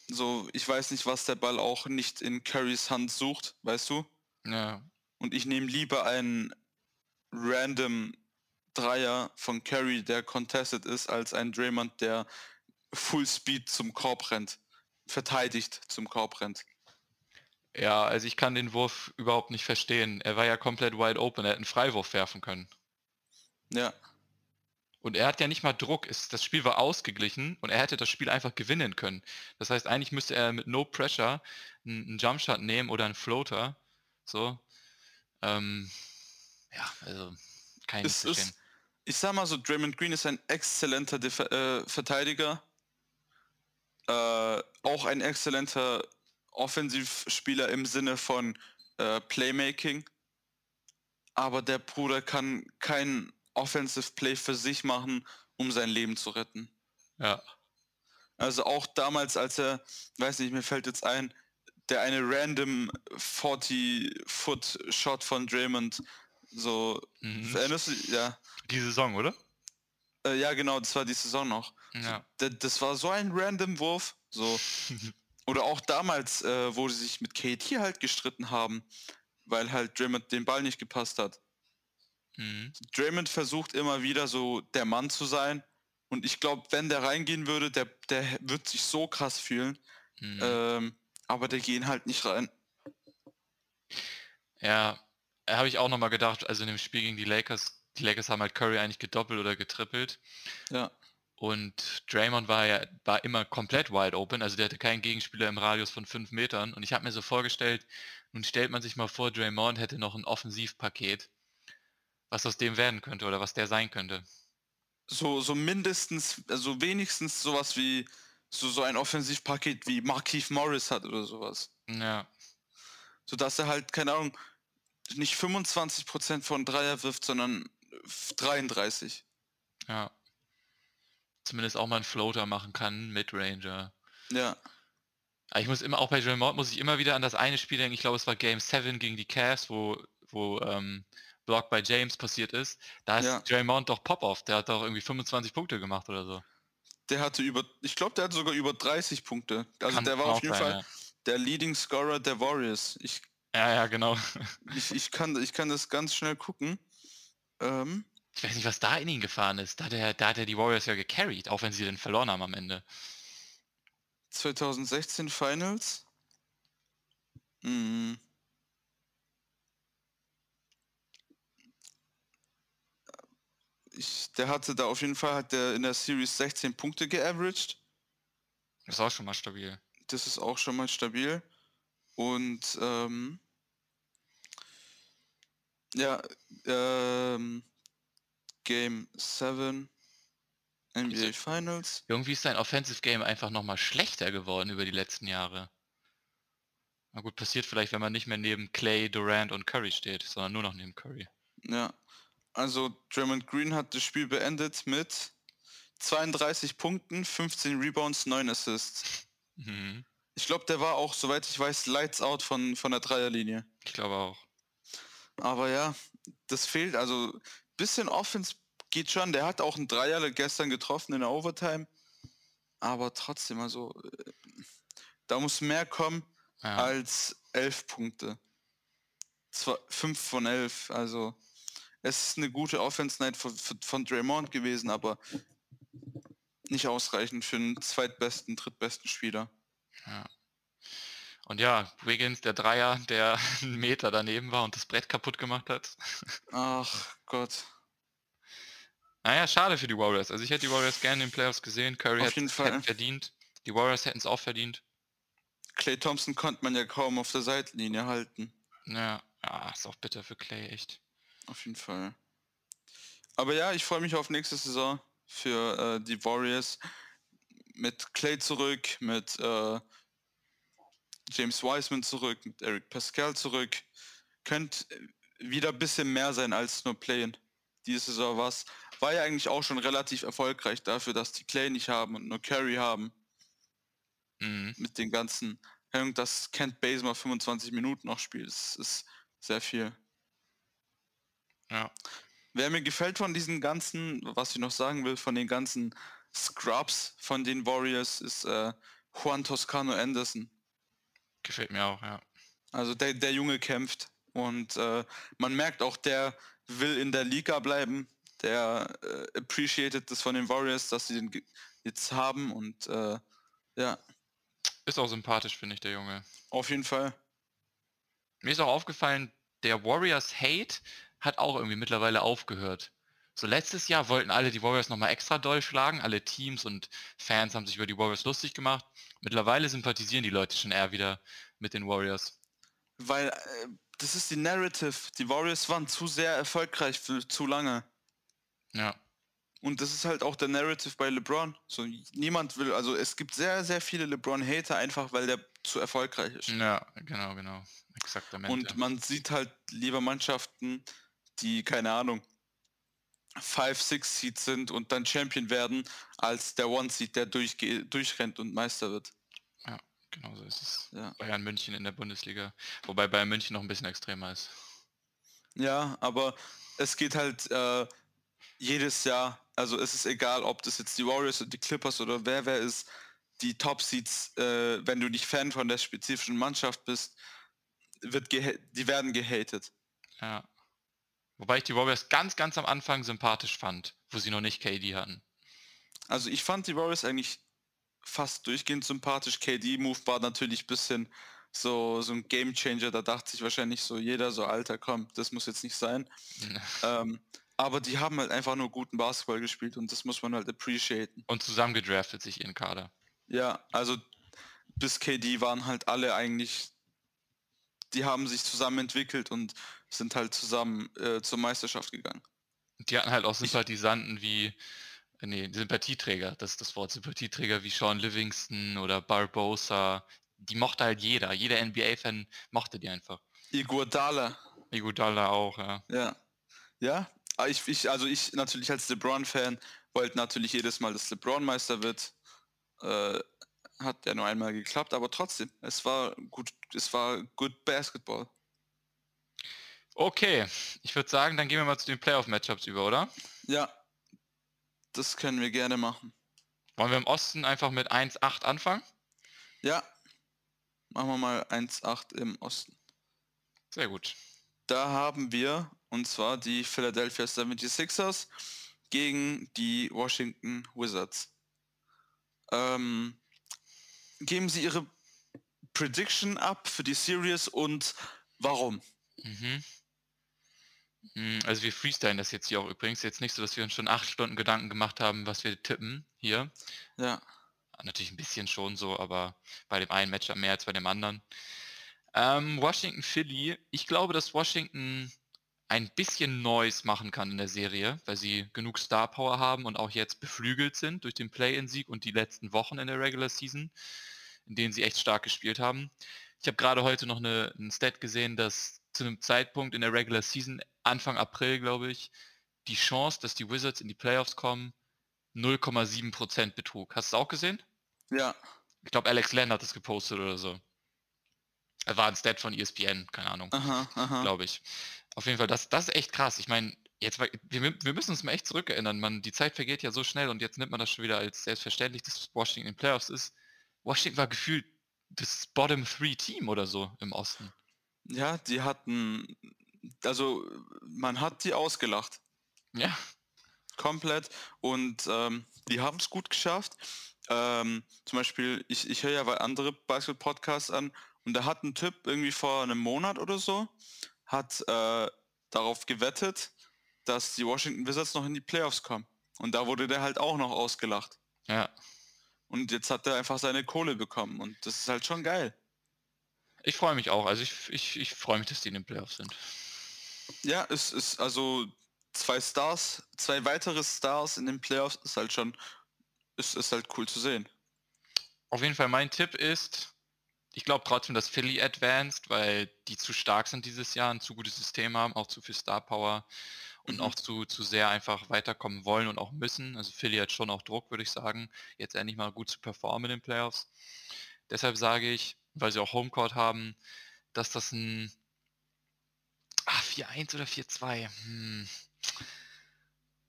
So, ich weiß nicht, was der Ball auch nicht in Currys Hand sucht, weißt du? Ja. Und ich nehme lieber einen random Dreier von Curry, der contested ist, als ein Draymond, der Full Speed zum Korb rennt. Verteidigt zum Korb rennt. Ja, also ich kann den Wurf überhaupt nicht verstehen. Er war ja komplett wide open. Er hätte einen Freiwurf werfen können. Ja, Und er hat ja nicht mal Druck. Das Spiel war ausgeglichen und er hätte das Spiel einfach gewinnen können. Das heißt, eigentlich müsste er mit No Pressure einen, einen Jumpshot nehmen oder einen Floater. So. Ähm, ja, also nicht es ist, ich sag mal so, Draymond Green ist ein exzellenter Def äh, Verteidiger. Äh, auch ein exzellenter Offensivspieler im Sinne von äh, Playmaking. Aber der Bruder kann kein Offensive Play für sich machen, um sein Leben zu retten. Ja. Also auch damals, als er, weiß nicht, mir fällt jetzt ein, der eine random 40-Foot-Shot von Draymond, so, Mhm. erinnerst du, ja, Die Saison, oder? äh, ja genau, das war die Saison noch. Ja. D das war so ein random Wurf, so. Oder auch damals, äh, wo sie sich mit KT halt gestritten haben, weil halt Draymond den Ball nicht gepasst hat. Mhm. Draymond versucht immer wieder so der Mann zu sein. Und ich glaube, wenn der reingehen würde, der, der wird sich so krass fühlen. Mhm. Ähm, aber der gehen halt nicht rein. Ja, habe ich auch nochmal gedacht, also in dem Spiel gegen die Lakers, die Lakers haben halt Curry eigentlich gedoppelt oder getrippelt. Ja. Und Draymond war ja war immer komplett wide open, also der hatte keinen Gegenspieler im Radius von 5 Metern. Und ich habe mir so vorgestellt, nun stellt man sich mal vor, Draymond hätte noch ein Offensivpaket, was aus dem werden könnte oder was der sein könnte. So, so mindestens, also wenigstens sowas wie so, so ein Offensivpaket wie Markeith Morris hat oder sowas. Ja, Sodass er halt, keine Ahnung, nicht 25% von Dreier wirft, sondern 33. ja. Zumindest auch mal einen Floater machen kann, Midranger. Ja. Aber ich muss immer, auch bei Draymond muss ich immer wieder an das eine Spiel denken, ich glaube es war Game 7 gegen die Cavs, wo, wo ähm, Block bei James passiert ist. Da ist Ja. Draymond doch Pop-Off, der hat doch irgendwie 25 Punkte gemacht oder so. Der hatte über, ich glaube, der hatte sogar über 30 Punkte. Also Kann der war auf jeden sein, Fall der Leading Scorer der Warriors. Ich, Ja, ja, genau. ich, ich, kann, ich kann das ganz schnell gucken. Ähm, Ich weiß nicht, was da in ihn gefahren ist. Da hat er, da hat er die Warriors ja gecarried, auch wenn sie den verloren haben am Ende. 2016 Finals. Mhm. Ich, der hatte da auf jeden Fall hat der in der Series 16 Punkte geaveraged. Das ist auch schon mal stabil. Das ist auch schon mal stabil. Und ähm, ja, ähm, Game 7 NBA Finals. Irgendwie ist sein Offensive Game einfach nochmal schlechter geworden über die letzten Jahre. Na gut, passiert vielleicht, wenn man nicht mehr neben Clay, Durant und Curry steht, sondern nur noch neben Curry. Ja, also Draymond Green hat das Spiel beendet mit 32 Punkten, 15 Rebounds, 9 Assists. Mhm. Ich glaube, der war auch, soweit ich weiß, Lights Out von, von der Dreierlinie. Ich glaube auch. Aber ja, das fehlt. Also bisschen Offense geht schon. Der hat auch einen Dreier gestern getroffen in der Overtime. Aber trotzdem, also äh, da muss mehr kommen. ja. als 11 Punkte. Zwar 5 von 11, also es ist eine gute Offense-Night von, von Draymond gewesen, aber nicht ausreichend für den zweitbesten, drittbesten Spieler. Ja. Und ja, Wiggins, der Dreier, der einen Meter daneben war und das Brett kaputt gemacht hat. Ach Gott. Naja, schade für die Warriors. Also ich hätte die Warriors gerne in den Playoffs gesehen. Curry jeden Fall. verdient. Die Warriors hätten es auch verdient. Clay Thompson konnte man ja kaum auf der Seitenlinie halten. Ja, ja ist auch bitter für Clay, echt. Auf jeden Fall. Aber ja, ich freue mich auf nächste Saison für äh, die Warriors. Mit Clay zurück, mit äh, James Wiseman zurück, mit Eric Pascal zurück. Könnt wieder ein bisschen mehr sein als nur Playen. Diese Saison war War ja eigentlich auch schon relativ erfolgreich dafür, dass die Clay nicht haben und nur Curry haben. Mhm. Mit den ganzen, dass Kent Bazemore 25 Minuten noch spielt, das ist sehr viel. Ja. Wer mir gefällt von diesen ganzen, was ich noch sagen will, von den ganzen Scrubs von den Warriors, ist äh, Juan Toscano Anderson. Gefällt mir auch, ja. Also der, der Junge kämpft und äh, man merkt auch, der will in der Liga bleiben. Der äh, appreciated das von den Warriors, dass sie den jetzt haben und äh, ja. Ist auch sympathisch, finde ich, der Junge. Auf jeden Fall. Mir ist auch aufgefallen, der Warriors Hate hat auch irgendwie mittlerweile aufgehört. So letztes Jahr wollten alle die Warriors nochmal extra doll schlagen. Alle Teams und Fans haben sich über die Warriors lustig gemacht. Mittlerweile sympathisieren die Leute schon eher wieder mit den Warriors. Weil äh, das ist die Narrative. Die Warriors waren zu sehr erfolgreich für zu lange. Ja. Und das ist halt auch der Narrative bei LeBron. So niemand will, also es gibt sehr, sehr viele LeBron-Hater, einfach weil der zu erfolgreich ist. Ja, genau, genau. Exaktamente. Und man sieht halt lieber Mannschaften, die, keine Ahnung, 5, 6 Seeds sind und dann Champion werden, als der One Seed, der durchge durchrennt und Meister wird. Ja, genau so ist es. Ja. Bayern München in der Bundesliga. Wobei Bayern München noch ein bisschen extremer ist. Ja, aber es geht halt äh, jedes Jahr, also es ist egal, ob das jetzt die Warriors und die Clippers oder wer wer ist, die Top Seeds, äh, wenn du nicht Fan von der spezifischen Mannschaft bist, wird die werden gehatet. Ja. Wobei ich die Warriors ganz, ganz am Anfang sympathisch fand, wo sie noch nicht KD hatten. Also ich fand die Warriors eigentlich fast durchgehend sympathisch. KD-Move war natürlich ein bisschen so, so ein Game Changer. Da dachte sich wahrscheinlich so jeder so, Alter, komm, das muss jetzt nicht sein. ähm, aber die haben halt einfach nur guten Basketball gespielt und das muss man halt appreciaten. Und zusammen gedraftet sich ihren Kader. Ja, also bis KD waren halt alle eigentlich, die haben sich zusammen entwickelt und sind halt zusammen äh, zur Meisterschaft gegangen. Die hatten halt auch Sympathisanten wie, nee, Sympathieträger, das ist das Wort, Sympathieträger wie Sean Livingston oder Barbosa. Die mochte halt jeder. Jeder NBA-Fan mochte die einfach. Iguodala. Iguodala auch, ja. Ja. Ja, ah, ich, ich, also ich natürlich als LeBron-Fan wollte natürlich jedes Mal, dass LeBron Meister wird. Äh, hat ja nur einmal geklappt, aber trotzdem, es war gut, es war good Basketball. Okay, ich würde sagen, dann gehen wir mal zu den Playoff-Matchups über, oder? Ja, das können wir gerne machen. Wollen wir im Osten einfach mit 1-8 anfangen? Ja, machen wir mal 1-8 im Osten. Sehr gut. Da haben wir, und zwar die Philadelphia 76ers gegen die Washington Wizards. Ähm, geben Sie Ihre Prediction ab für die Series und warum? Mhm. Hm, also wir freestylen das jetzt hier auch übrigens. Jetzt nicht so, dass wir uns schon acht Stunden Gedanken gemacht haben, was wir tippen hier. Ja. Natürlich ein bisschen schon so, aber bei dem einen Matchup mehr als bei dem anderen. Ähm, Washington Philly. Ich glaube, dass Washington ein bisschen Neues machen kann in der Serie, weil sie genug Star Power haben und auch jetzt beflügelt sind durch den Play-in-Sieg und die letzten Wochen in der Regular Season, in denen sie echt stark gespielt haben. Ich habe gerade heute noch eine, einen Stat gesehen, dass zu einem Zeitpunkt in der Regular Season, Anfang April, glaube ich, die Chance, dass die Wizards in die Playoffs kommen, 0,7% betrug. Hast du es auch gesehen? Ja. Ich glaube, Alex Len hat es gepostet oder so. Er war ein Stat von ESPN, keine Ahnung. Glaube ich. Auf jeden Fall, das, das ist echt krass. Ich meine, jetzt wir, wir müssen uns mal echt zurückerinnern. Man, die Zeit vergeht ja so schnell und jetzt nimmt man das schon wieder als selbstverständlich, dass Washington in den Playoffs ist. Washington war gefühlt das Bottom Three Team oder so im Osten. Ja, die hatten, also man hat die ausgelacht. Ja. Komplett. Und ähm, die haben es gut geschafft. Ähm, zum Beispiel, ich, ich höre ja bei andere Basketball-Podcasts an und da hat ein Typ irgendwie vor einem Monat oder so, hat äh, darauf gewettet, dass die Washington Wizards noch in die Playoffs kommen. Und da wurde der halt auch noch ausgelacht. Ja. Und jetzt hat er einfach seine Kohle bekommen und das ist halt schon geil. Ich freue mich auch. Also ich, ich, ich freue mich, dass die in den Playoffs sind. Ja, es ist also zwei Stars, zwei weitere Stars in den Playoffs ist halt schon, ist, ist halt cool zu sehen. Auf jeden Fall mein Tipp ist, ich glaube trotzdem, dass Philly advanced, weil die zu stark sind dieses Jahr, ein zu gutes System haben, auch zu viel Star Power und mhm. auch zu, zu sehr einfach weiterkommen wollen und auch müssen. Also Philly hat schon auch Druck, würde ich sagen, jetzt endlich mal gut zu performen in den Playoffs. Deshalb sage ich, weil sie auch Homecourt haben, dass das ein ah, 4-1 oder 4-2. Hm.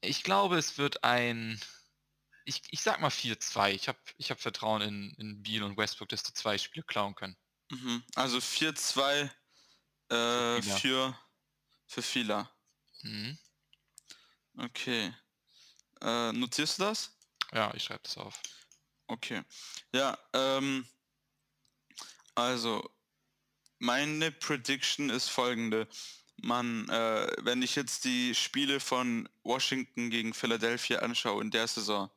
Ich glaube, es wird ein ich, ich sag mal 4-2. Ich habe ich hab Vertrauen in, in Beal und Westbrook, dass die zwei Spiele klauen können. Mhm. Also 4-2 äh, für, für Fila. Mhm. Okay. Äh, notierst du das? Ja, ich schreibe das auf. Okay. Ja, ähm, also meine Prediction ist folgende. Man, äh, wenn ich jetzt die Spiele von Washington gegen Philadelphia anschaue in der Saison,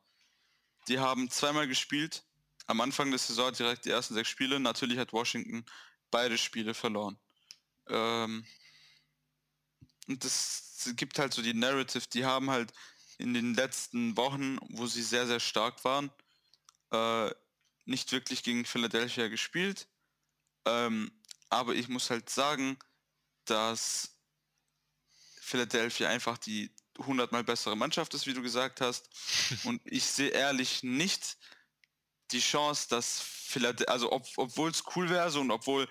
die haben zweimal gespielt. Am Anfang der Saison direkt die ersten sechs Spiele. Natürlich hat Washington beide Spiele verloren. Ähm, und das gibt halt so die Narrative. Die haben halt in den letzten Wochen, wo sie sehr, sehr stark waren, äh, nicht wirklich gegen Philadelphia gespielt. Ähm, aber ich muss halt sagen, dass Philadelphia einfach die hundertmal bessere Mannschaft ist, wie du gesagt hast. Und ich sehe ehrlich nicht die Chance, dass vielleicht, also ob, obwohl es cool wäre so und obwohl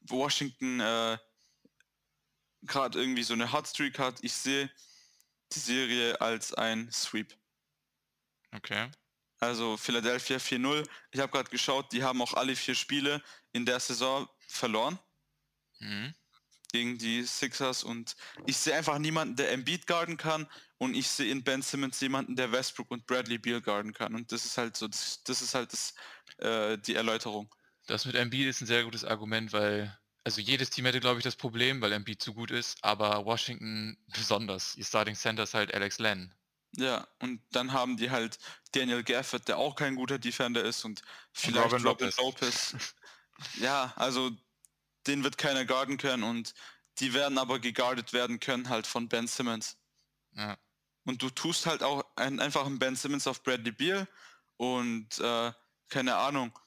Washington äh, gerade irgendwie so eine Hotstreak hat, ich sehe die Serie als ein Sweep. Okay. Also Philadelphia 4-0. Ich habe gerade geschaut, die haben auch alle vier Spiele in der Saison verloren. Mhm gegen die Sixers und ich sehe einfach niemanden, der Embiid guarden kann und ich sehe in Ben Simmons jemanden, der Westbrook und Bradley Beal guarden kann und das ist halt so, das, das ist halt das, äh, die Erläuterung. Das mit Embiid ist ein sehr gutes Argument, weil also jedes Team hätte glaube ich das Problem, weil Embiid zu gut ist, aber Washington besonders. Ihr Starting Center ist halt Alex Len. Ja, und dann haben die halt Daniel Gafford, der auch kein guter Defender ist und vielleicht und Robin, Robin Lopez. Lopez. ja, also den wird keiner guarden können und die werden aber geguardet werden können halt von Ben Simmons. Ja. Und du tust halt auch einfach einen Ben Simmons auf Bradley Beal und äh, keine Ahnung,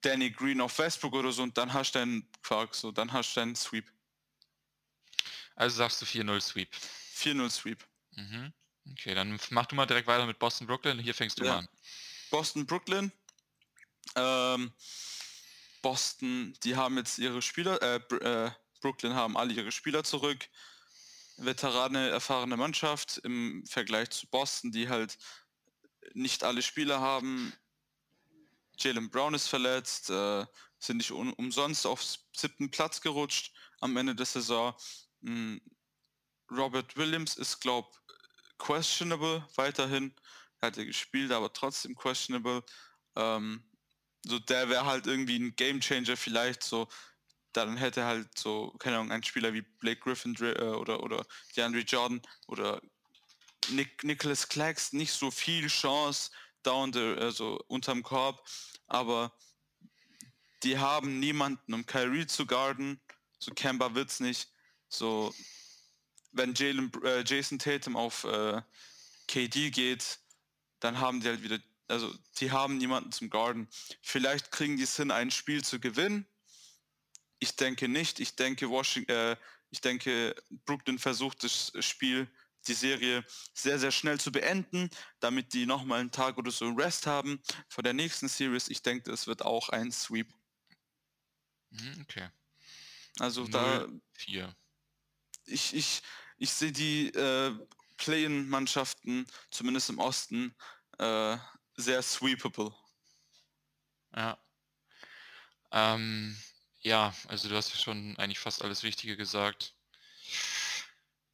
Danny Green auf Westbrook oder so und dann hast du einen Quark, so, dann hast du einen Sweep. Also sagst du 4-0 Sweep. 4-0 Sweep. Mhm. Okay, dann mach du mal direkt weiter mit Boston Brooklyn. Hier fängst du ja. mal an. Boston Brooklyn. Ähm, Boston, die haben jetzt ihre Spieler, äh, äh, Brooklyn haben alle ihre Spieler zurück. Veterane, erfahrene Mannschaft im Vergleich zu Boston, die halt nicht alle Spieler haben. Jalen Brown ist verletzt, äh, sind nicht um, umsonst auf siebten Platz gerutscht am Ende der Saison. Hm, Robert Williams ist, glaube questionable weiterhin. Er hat ja gespielt, aber trotzdem questionable. Ähm, so der wäre halt irgendwie ein Gamechanger vielleicht so. Dann hätte halt so, keine Ahnung, ein Spieler wie Blake Griffin äh, oder, oder DeAndre Jordan oder Nick, Nicholas Clax nicht so viel Chance down the, also unterm Korb, aber die haben niemanden, um Kyrie zu guarden. So Kemba wird's nicht. So, wenn Jalen, äh, Jason Tatum auf äh, KD geht, dann haben die halt wieder also die haben niemanden zum Garden. Vielleicht kriegen die es hin, ein Spiel zu gewinnen. Ich denke nicht. Ich denke, Washington, äh, ich denke, Brooklyn versucht das Spiel, die Serie sehr, sehr schnell zu beenden, damit die nochmal einen Tag oder so Rest haben vor der nächsten Series. Ich denke, es wird auch ein Sweep. Mhm, okay. Also 0, da. 4. Ich, ich, ich sehe die äh, Play-In-Mannschaften, zumindest im Osten, äh, sehr sweepable. Ja. Ähm, ja, also du hast ja schon eigentlich fast alles Wichtige gesagt.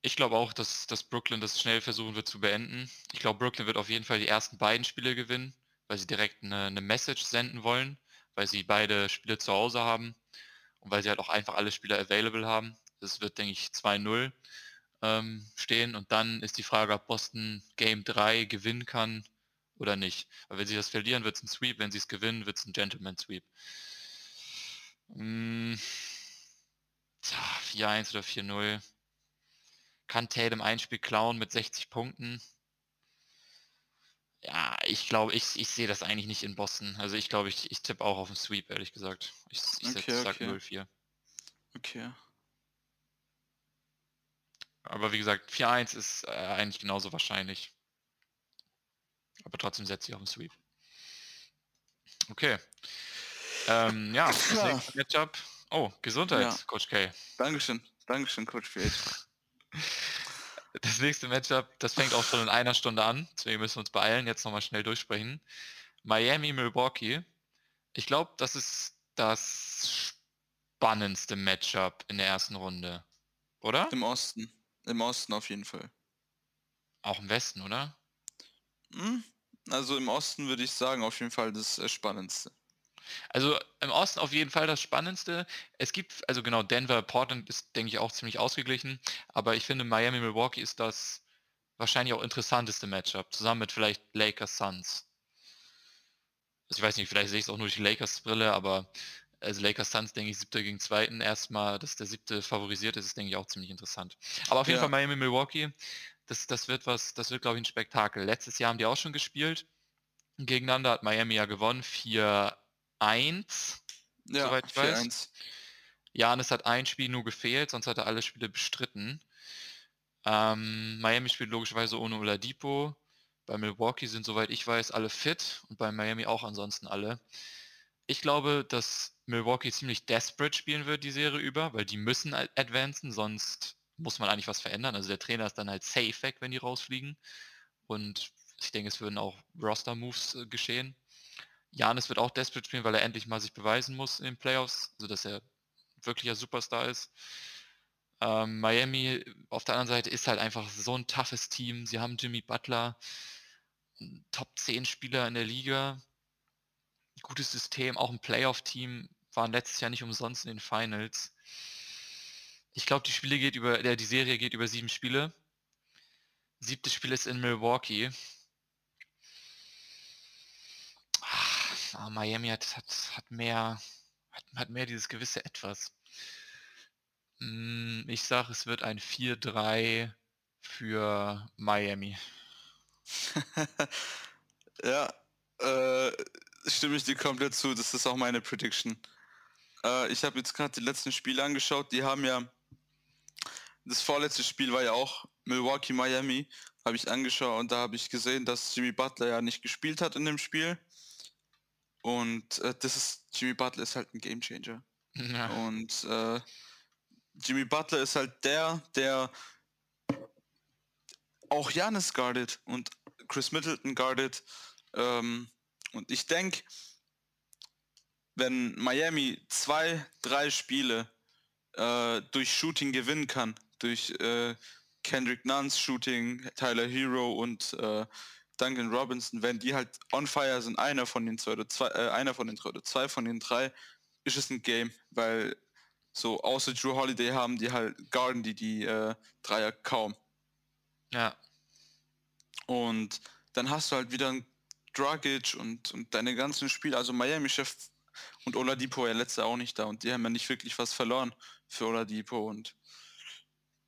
Ich glaube auch, dass, dass Brooklyn das schnell versuchen wird zu beenden. Ich glaube, Brooklyn wird auf jeden Fall die ersten beiden Spiele gewinnen, weil sie direkt eine, eine Message senden wollen, weil sie beide Spiele zu Hause haben und weil sie halt auch einfach alle Spieler available haben. Das wird, denke ich, 2-0 ähm, stehen und dann ist die Frage, ob Boston Game 3 gewinnen kann oder nicht. Weil wenn sie das verlieren, wird es ein Sweep, wenn sie es gewinnen, wird es ein Gentleman Sweep. Mm, 4-1 oder 4-0. Kann Tatum ein Spiel klauen mit 60 Punkten? Ja, ich glaube, ich, ich sehe das eigentlich nicht in Boston. Also ich glaube, ich, ich tippe auch auf den Sweep, ehrlich gesagt. Ich, ich Okay, sag okay. 0-4. Okay. Aber wie gesagt, 4-1 ist äh, eigentlich genauso wahrscheinlich. Aber trotzdem setze ich auf den Sweep. Okay. Ähm, ja, das Ja. nächste Matchup. Oh, Gesundheit, Ja. Coach K. Dankeschön. Dankeschön, Coach PH. Das nächste Matchup, das fängt auch schon in einer Stunde an, deswegen müssen wir uns beeilen, jetzt nochmal schnell durchsprechen. Miami, Milwaukee. Ich glaube, das ist das spannendste Matchup in der ersten Runde. Oder? Im Osten. Im Osten auf jeden Fall. Auch im Westen, oder? Hm? Also im Osten würde ich sagen, auf jeden Fall das äh, Spannendste. Also im Osten auf jeden Fall das Spannendste. Es gibt, also genau, Denver, Portland ist, denke ich, auch ziemlich ausgeglichen. Aber ich finde, Miami, Milwaukee ist das wahrscheinlich auch interessanteste Matchup. Zusammen mit vielleicht Lakers, Suns. Also ich weiß nicht, vielleicht sehe ich es auch nur durch die Lakers-Brille, aber also Lakers, Suns, denke ich, siebter gegen zweiten erstmal, dass der siebte favorisiert ist, ist, denke ich, auch ziemlich interessant. Aber auf jeden Ja. Fall Miami, Milwaukee, das, das wird was, das wird, glaube ich, ein Spektakel. Letztes Jahr haben die auch schon gespielt. Gegeneinander hat Miami ja gewonnen, 4-1. Ja, Soweit ich weiß. 4-1. Janis hat ein Spiel nur gefehlt, sonst hat er alle Spiele bestritten. Ähm, Miami spielt logischerweise ohne Oladipo. Bei Milwaukee sind, soweit ich weiß, alle fit und bei Miami auch ansonsten alle. Ich glaube, dass Milwaukee ziemlich desperate spielen wird die Serie über, weil die müssen ad- advancen, sonst muss man eigentlich was verändern. Also der Trainer ist dann halt safe weg, wenn die rausfliegen. Und ich denke, es würden auch Roster-Moves äh, geschehen. Janis wird auch desperate spielen, weil er endlich mal sich beweisen muss in den Playoffs, sodass er wirklicher Superstar ist. Ähm, Miami auf der anderen Seite ist halt einfach so ein toughes Team. Sie haben Jimmy Butler, Top 10 Spieler in der Liga, gutes System, auch ein Playoff-Team, waren letztes Jahr nicht umsonst in den Finals. Ich glaube, die Spiele geht über, äh, die Serie geht über sieben Spiele. Siebtes Spiel ist in Milwaukee. Ah, Miami hat, hat, hat mehr, hat, hat mehr dieses gewisse Etwas. Mm, Ich sage, es wird ein 4-3 für Miami. ja, äh, stimme ich dir komplett zu. Das ist auch meine Prediction. Äh, ich habe jetzt gerade die letzten Spiele angeschaut. Die haben ja. Das vorletzte Spiel war ja auch Milwaukee, Miami. Habe ich angeschaut und da habe ich gesehen, dass Jimmy Butler ja nicht gespielt hat in dem Spiel. Und äh, das ist. Jimmy Butler ist halt ein Gamechanger. Ja, Und äh, Jimmy Butler ist halt der, der auch Janis guardet und Chris Middleton guardet. Ähm, und ich denke, wenn Miami zwei, drei Spiele äh, durch Shooting gewinnen kann, durch äh, Kendrick Nunn's Shooting, Tyler Hero und äh, Duncan Robinson, wenn die halt on fire sind, einer von den zwei oder zwei, äh, einer von den drei oder zwei von den drei, ist es ein Game, weil so außer Drew Holiday haben die halt guarden die die äh, Dreier kaum. ja, Und dann hast du halt wieder einen Dragic und, und deine ganzen Spiele, also Miami-Chef und Oladipo ja letzte auch nicht da und die haben ja nicht wirklich was verloren für Oladipo und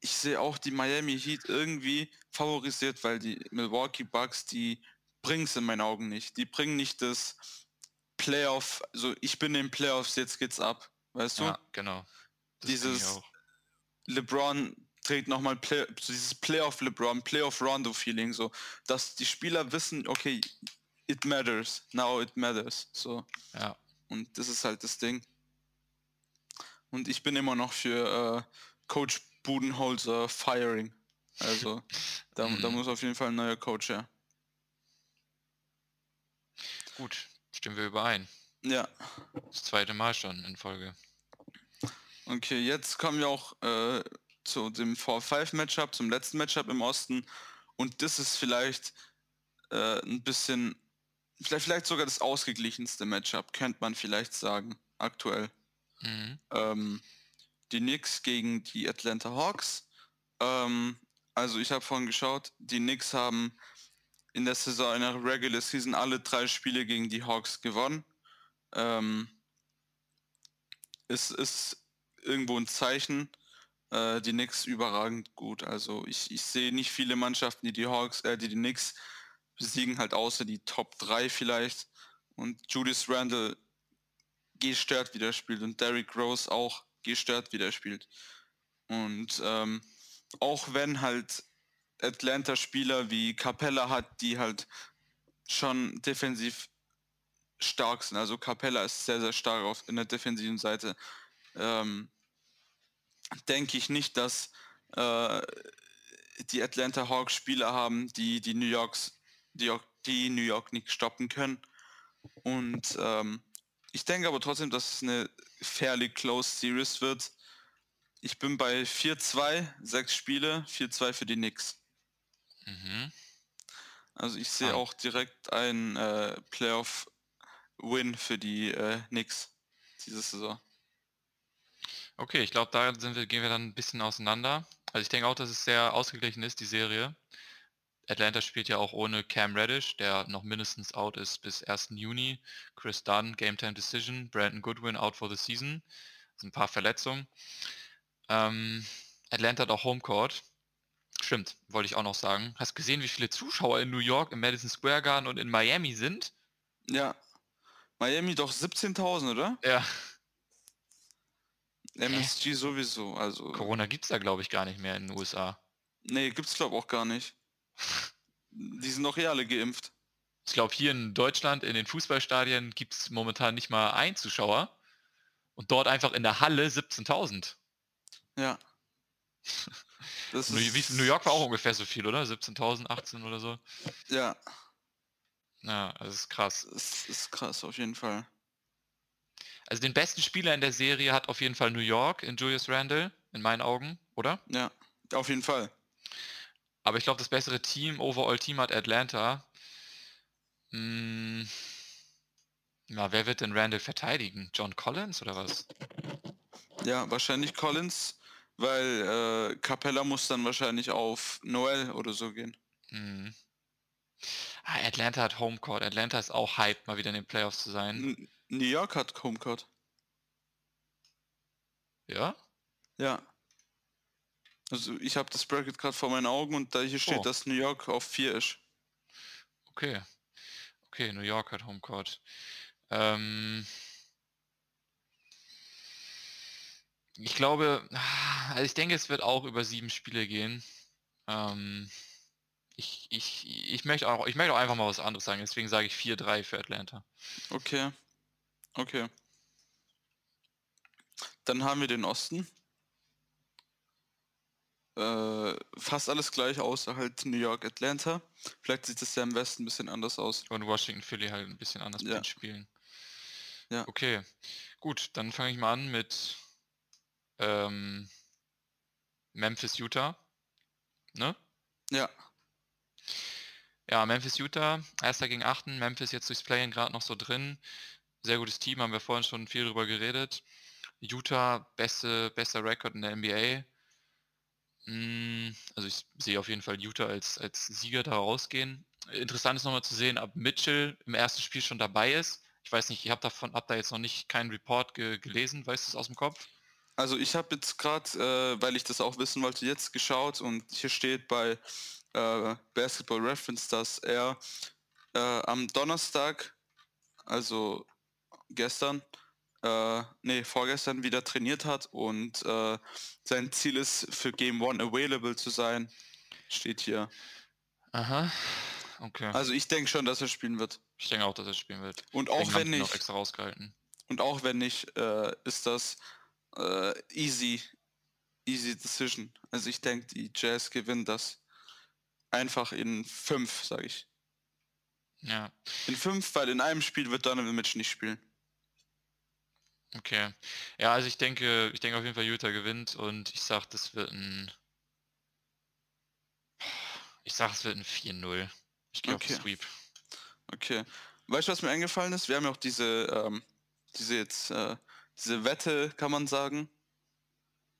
ich sehe auch die Miami Heat irgendwie favorisiert, weil die Milwaukee Bucks, die bringen es in meinen Augen nicht. Die bringen nicht das Playoff, also ich bin in den Playoffs, jetzt geht's ab, weißt du? ja, genau. Das Dieses-. LeBron trägt nochmal Play, dieses Playoff LeBron, Playoff Rondo Feeling, so, dass die Spieler wissen, okay, it matters, now it matters, so. Ja, Und das ist halt das Ding. Und ich bin immer noch für äh, Coach Budenholzer Firing. Also, da, da Mhm. muss auf jeden Fall ein neuer Coach her. gut, stimmen wir überein. Ja. Das zweite Mal schon in Folge. Okay, jetzt kommen wir auch äh, zu dem 4-5-Matchup, zum letzten Matchup im Osten. Und das ist vielleicht äh, ein bisschen, vielleicht, vielleicht sogar das ausgeglichenste Matchup, könnte man vielleicht sagen, aktuell. Mhm. Ähm, die Knicks gegen die Atlanta Hawks. Ähm, also ich habe vorhin geschaut, die Knicks haben in der Saison, in der Regular Season alle drei Spiele gegen die Hawks gewonnen. Ähm, es ist irgendwo ein Zeichen. Äh, die Knicks überragend gut. Also ich, ich sehe nicht viele Mannschaften, die die Hawks, äh, die die Knicks besiegen, halt außer die Top 3 vielleicht. Und Julius Randle gestört wieder spielt und Derrick Rose auch gestört wieder spielt. Und ähm, auch wenn halt Atlanta Spieler wie Capella hat, die halt schon defensiv stark sind. Also Capella ist sehr, sehr stark auf, in der defensiven Seite. Ähm, denke ich nicht, dass äh, die Atlanta Hawks Spieler haben, die die New Yorks, die, die New York nicht stoppen können. Und ähm, ich denke aber trotzdem, dass es eine fairly close Series wird. Ich bin bei 4-2, sechs Spiele, 4-2 für die Knicks. Mhm. Also ich sehe Ah. auch direkt ein äh, Playoff-Win für die äh, Knicks diese Saison. Okay, ich glaube, da wir, gehen wir dann ein bisschen auseinander. Also ich denke auch, dass es sehr ausgeglichen ist, die Serie. Atlanta spielt ja auch ohne Cam Reddish, der noch mindestens out ist bis 1. Juni. Chris Dunn, Game Time Decision. Brandon Goodwin out for the season. Das sind ein paar Verletzungen. Ähm, Atlanta hat auch Homecourt. Stimmt, wollte ich auch noch sagen. Hast gesehen, wie viele Zuschauer in New York, im Madison Square Garden und in Miami sind? Ja. Miami doch 17.000, oder? Ja, MSG sowieso. Also. Corona gibt es da, glaube ich, gar nicht mehr in den USA. Nee, gibt's glaube auch gar nicht. Die sind doch eh alle geimpft. Ich glaube, hier in Deutschland, in den Fußballstadien, gibt es momentan nicht mal einen Zuschauer. Und dort einfach in der Halle 17.000. Ja. New, York war auch ungefähr so viel, oder? 17.000, 18 oder so. Ja, Ja, das ist krass. das ist krass auf jeden Fall. Also den besten Spieler in der Serie hat auf jeden Fall New York in Julius Randle, in meinen Augen, oder? Ja, auf jeden Fall. Aber ich glaube, das bessere Team, Overall-Team hat Atlanta. Hm, na, wer wird denn Randall verteidigen? John Collins oder was? Ja, wahrscheinlich Collins, weil äh, Capella muss dann wahrscheinlich auf Noel oder so gehen. Hm. Ah, Atlanta hat Homecourt. Atlanta ist auch hyped, mal wieder in den Playoffs zu sein. N New York hat Homecourt. Ja? Ja. Also ich habe das Bracket gerade vor meinen Augen und da hier steht, Oh. dass New York auf 4 ist. Okay. Okay, New York hat Homecourt. Ähm, ich glaube, also ich denke, es wird auch über sieben Spiele gehen. Ähm, ich, ich, ich möchte auch, ich möchte auch einfach mal was anderes sagen, deswegen sage ich 4-3 für Atlanta. Okay. Okay. Dann haben wir den Osten. Äh, fast alles gleich, außer halt New York, Atlanta. Vielleicht sieht es ja im Westen ein bisschen anders aus. Und Washington Philly halt ein bisschen anders mit Ja. den Spielen. Ja. Okay, gut, dann fange ich mal an mit ähm, Memphis, Utah. Ne? Ja, Ja, Memphis, Utah, erster gegen achten. Memphis jetzt durchs Play-In gerade noch so drin. Sehr gutes Team, haben wir vorhin schon viel drüber geredet. Utah, beste, bester Rekord in der NBA. Mm, Also ich sehe auf jeden Fall Utah als, als Sieger da rausgehen. Interessant ist nochmal zu sehen, ob Mitchell im ersten Spiel schon dabei ist. Ich weiß nicht, ich habe davon, hab da jetzt noch nicht keinen Report ge gelesen, weißt du es aus dem Kopf? also ich habe jetzt gerade, äh, weil ich das auch wissen wollte, jetzt geschaut und hier steht bei äh, Basketball Reference, dass er äh, am Donnerstag, also gestern, äh, nee, vorgestern wieder trainiert hat und äh, sein Ziel ist, für Game One available zu sein. Steht hier. Aha. Okay. Also ich denke schon, dass er spielen wird. ich denke auch, dass er spielen wird. Und auch wenn nicht, extra rausgehalten. und auch wenn nicht, äh, ist das äh, easy, easy decision. Also ich denke, die Jazz gewinnen das einfach in fünf, sage ich. Ja. In fünf, weil in einem Spiel wird Donovan Mitchell nicht spielen. Okay. Ja, also ich denke, ich denke auf jeden Fall Utah gewinnt und ich sag, das wird ein. Ich sag, es wird ein 4-0. Ich glaube Okay. Sweep. Okay. Weißt du, was mir eingefallen ist? Wir haben ja auch diese, ähm, diese jetzt, äh, diese Wette, kann man sagen.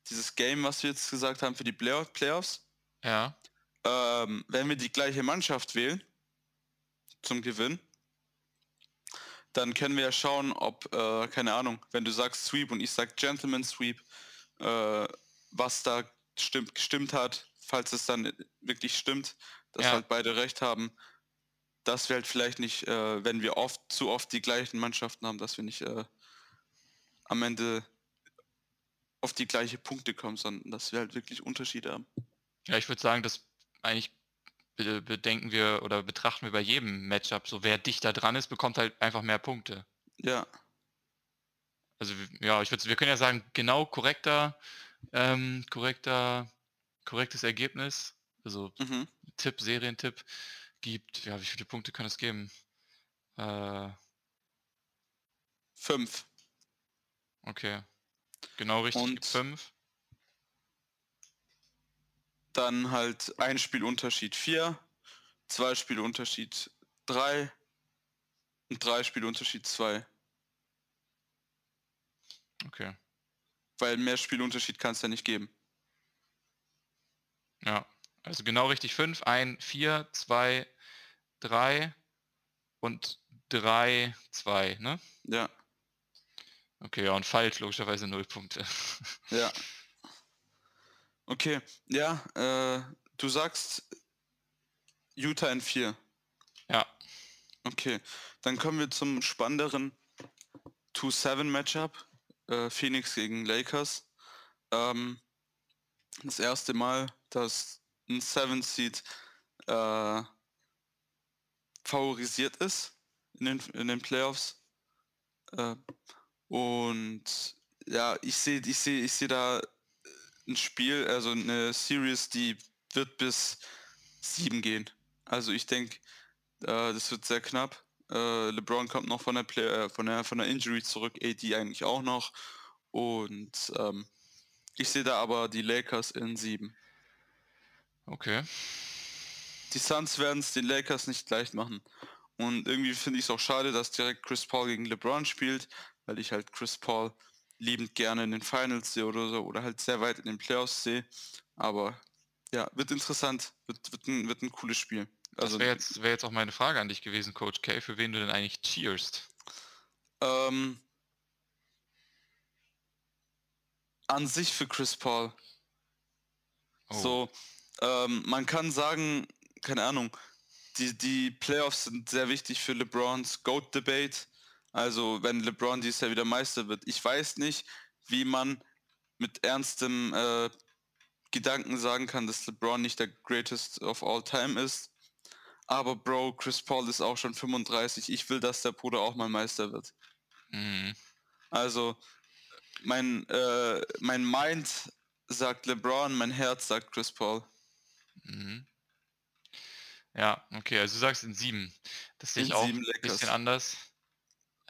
Dieses Game, was wir jetzt gesagt haben für die Play Playoffs. Ja. Ähm, wenn wir die gleiche Mannschaft wählen zum Gewinn, dann können wir ja schauen, ob, äh, keine Ahnung, wenn du sagst Sweep und ich sag Gentleman Sweep, äh, was da stimmt, gestimmt hat, falls es dann wirklich stimmt, dass Ja. halt beide recht haben, dass wir halt vielleicht nicht, äh, wenn wir oft zu oft die gleichen Mannschaften haben, dass wir nicht äh, am Ende auf die gleiche Punkte kommen, sondern dass wir halt wirklich Unterschiede haben. Ja, ich würde sagen, das eigentlich bedenken wir oder betrachten wir bei jedem Matchup. So wer dichter dran ist, bekommt halt einfach mehr Punkte. Ja, Also ja, ich würde, wir können ja sagen, genau korrekter, ähm, korrekter, korrektes Ergebnis. Also mhm. Tipp, Serientipp gibt, ja, wie viele Punkte kann es geben? Äh, fünf. okay. Genau richtig, Und- fünf. Dann halt ein Spielunterschied 4, zwei Spielunterschied 3 und drei Spielunterschied 2. Okay. Weil mehr Spielunterschied kann es ja nicht geben. Ja. Also genau richtig fünf. Ein, vier, zwei, drei und drei, zwei, ne? Ja, Okay, ja, und falsch, logischerweise null Punkte. ja. Okay, ja, äh, du sagst Utah in 4. ja, Okay, dann kommen wir zum spannenderen 2-7-Matchup. Äh, Phoenix gegen Lakers. Ähm, das erste Mal, dass ein 7-Seed äh, favorisiert ist in den, in den Playoffs. Äh, und ja, ich sehe ich seh, ich seh da ein Spiel, also eine Series, die wird bis 7 gehen. Also ich denke, äh, das wird sehr knapp. Äh, LeBron kommt noch von der, Play äh, von der von der Injury zurück, AD eigentlich auch noch. Und ähm, ich sehe da aber die Lakers in 7. okay. Die Suns werden es den Lakers nicht leicht machen. Und irgendwie finde ich es auch schade, dass direkt Chris Paul gegen LeBron spielt, weil ich halt Chris Paul liebend gerne in den Finals sehe oder so oder halt sehr weit in den Playoffs sehe. Aber ja, wird interessant, wird, wird, ein, wird ein cooles Spiel. Das Also wäre jetzt, wär jetzt auch meine Frage an dich gewesen, Coach K, für wen du denn eigentlich cheerst. ähm, an sich für Chris Paul. Oh, So, ähm, man kann sagen, keine Ahnung, die, die Playoffs sind sehr wichtig für LeBrons GOAT-Debate. Also, wenn LeBron dieses Jahr wieder Meister wird. Ich weiß nicht, wie man mit ernstem äh, Gedanken sagen kann, dass LeBron nicht der Greatest of All Time ist. Aber Bro, Chris Paul ist auch schon 35. Ich will, dass der Bruder auch mal Meister wird. mhm. Also, mein, äh, mein Mind sagt LeBron, mein Herz sagt Chris Paul. Mhm. Ja, okay, also du sagst in sieben. Das sehe ich auch ein bisschen anders.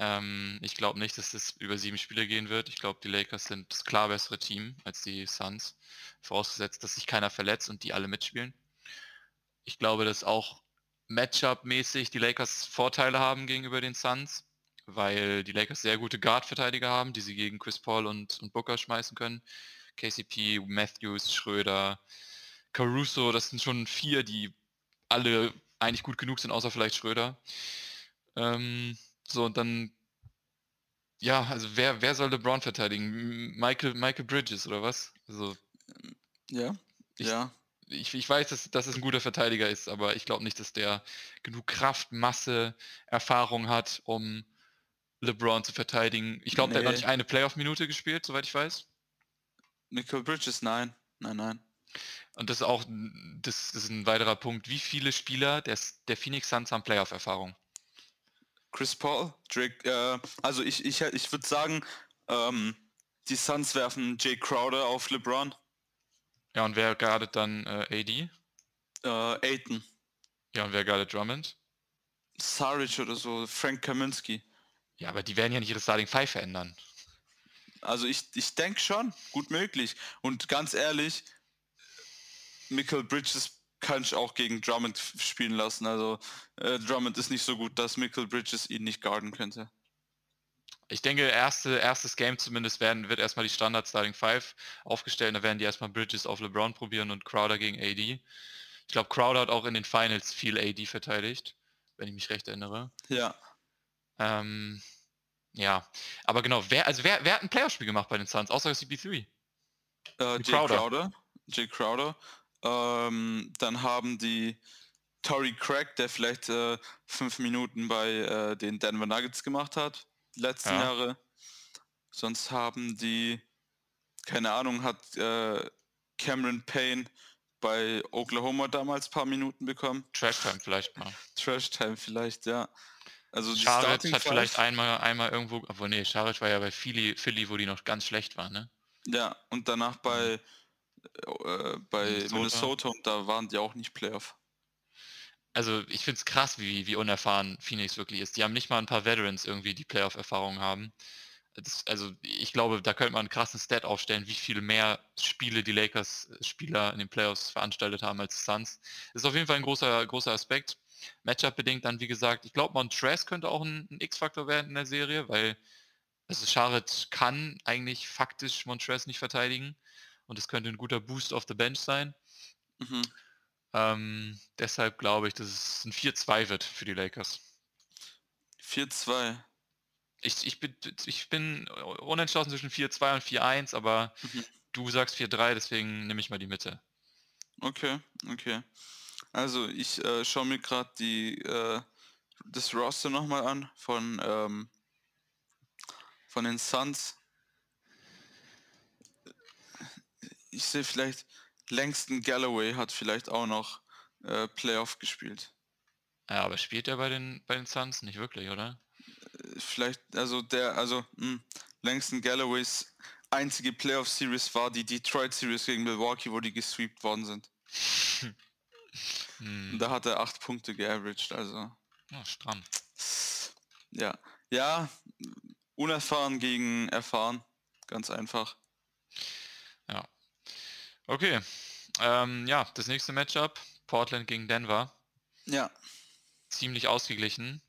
Ähm, ich glaube nicht, dass das über sieben Spiele gehen wird. Ich glaube, die Lakers sind das klar bessere Team als die Suns. Vorausgesetzt, dass sich keiner verletzt und die alle mitspielen. Ich glaube, dass auch Matchup-mäßig die Lakers Vorteile haben gegenüber den Suns, weil die Lakers sehr gute Guard-Verteidiger haben, die sie gegen Chris Paul und, und Booker schmeißen können. KCP, Matthews, Schröder, Caruso, das sind schon vier, die alle eigentlich gut genug sind, außer vielleicht Schröder. Ähm, so, und dann, ja, also wer, wer soll LeBron verteidigen? Michael, Michael Bridges oder was? Also, Ja, Ich- ja. ich, ich weiß, dass, dass es ein guter Verteidiger ist, aber ich glaube nicht, dass der genug Kraft, Masse, Erfahrung hat, um LeBron zu verteidigen. Ich glaube, der hat noch Nee. nicht eine Playoff-Minute gespielt, soweit ich weiß. Michael Bridges, nein. Nein, nein. Und das ist auch das, ist ein weiterer Punkt. Wie viele Spieler der, S- der Phoenix Suns haben Playoff-Erfahrung? Chris Paul, Drake, äh, also ich, ich, ich würde sagen, ähm, die Suns werfen Jay Crowder auf LeBron, Ja, und wer guardet dann äh, AD? äh, Aiton, Ja, und wer guardet Drummond? Saric oder so, Frank Kaminsky. Ja, aber die werden ja nicht ihre Starting Five verändern. Also ich, ich denke schon, gut möglich. Und ganz ehrlich, Michael Bridges kann ich auch gegen Drummond spielen lassen. Also äh, Drummond ist nicht so gut, dass Michael Bridges ihn nicht guarden könnte. Ich denke, erste, erstes Game zumindest werden, wird erstmal die Standard Starting 5 aufgestellt. Da werden die erstmal Bridges auf LeBron probieren und Crowder gegen AD. Ich glaube, Crowder hat auch in den Finals viel AD verteidigt, wenn ich mich recht erinnere. Ja. Ähm, ja, aber genau, wer, also wer, wer hat ein Playoff-Spiel gemacht bei den Suns, außer CP3? Äh, Jay Crowder. Crowder. Jay Crowder. Ähm, dann haben die Tory Craig, der vielleicht äh, fünf Minuten bei äh, den Denver Nuggets gemacht hat, die letzten ja. Jahre. Sonst haben die, keine Ahnung, hat äh, Cameron Payne bei Oklahoma damals ein paar Minuten bekommen. Trash Time vielleicht mal. Trash Time vielleicht, ja. Also Scharic hat vielleicht einmal, einmal irgendwo, obwohl nee, Scharic war ja bei Philly, Philly, wo die noch ganz schlecht waren, ne? Ja, und danach bei, mhm. Äh, bei Minnesota. Minnesota. und da waren die auch nicht Playoff. Also ich finde es krass, wie, wie unerfahren Phoenix wirklich ist. Die haben nicht mal ein paar Veterans irgendwie, die Playoff-Erfahrung haben. Das, also ich glaube, da könnte man einen krassen Stat aufstellen, wie viel mehr Spiele die Lakers-Spieler in den Playoffs veranstaltet haben als Suns. Das ist auf jeden Fall ein großer, großer Aspekt. Matchup bedingt dann, wie gesagt, ich glaube, Montrez könnte auch ein, ein X-Faktor werden in der Serie, weil also Charlotte kann eigentlich faktisch Montrez nicht verteidigen und es könnte ein guter Boost auf the Bench sein. Mhm. Ähm, deshalb glaube ich, dass es ein 4-2 wird für die Lakers. 4-2. Ich, ich, bin, ich bin unentschlossen zwischen 4-2 und 4-1, aber mhm. du sagst 4-3, deswegen nehme ich mal die Mitte. Okay, okay. Also ich äh, schaue mir gerade die äh, das Roster nochmal an von ähm, von den Suns. Ich sehe vielleicht Langston Galloway hat vielleicht auch noch äh, Playoff gespielt. Ja, aber spielt er bei den bei den Suns nicht wirklich, oder? Äh, vielleicht, also der, also mh, hm, Langston Galloways einzige Playoff Series war die Detroit Series gegen Milwaukee, wo die gesweept worden sind. Hm. Da hat er acht Punkte geaveraged, also. Ja, stramm. Ja. Ja, unerfahren gegen erfahren. Ganz einfach. Okay. Ähm, ja, das nächste Matchup, Portland gegen Denver. Ja. Ziemlich ausgeglichen.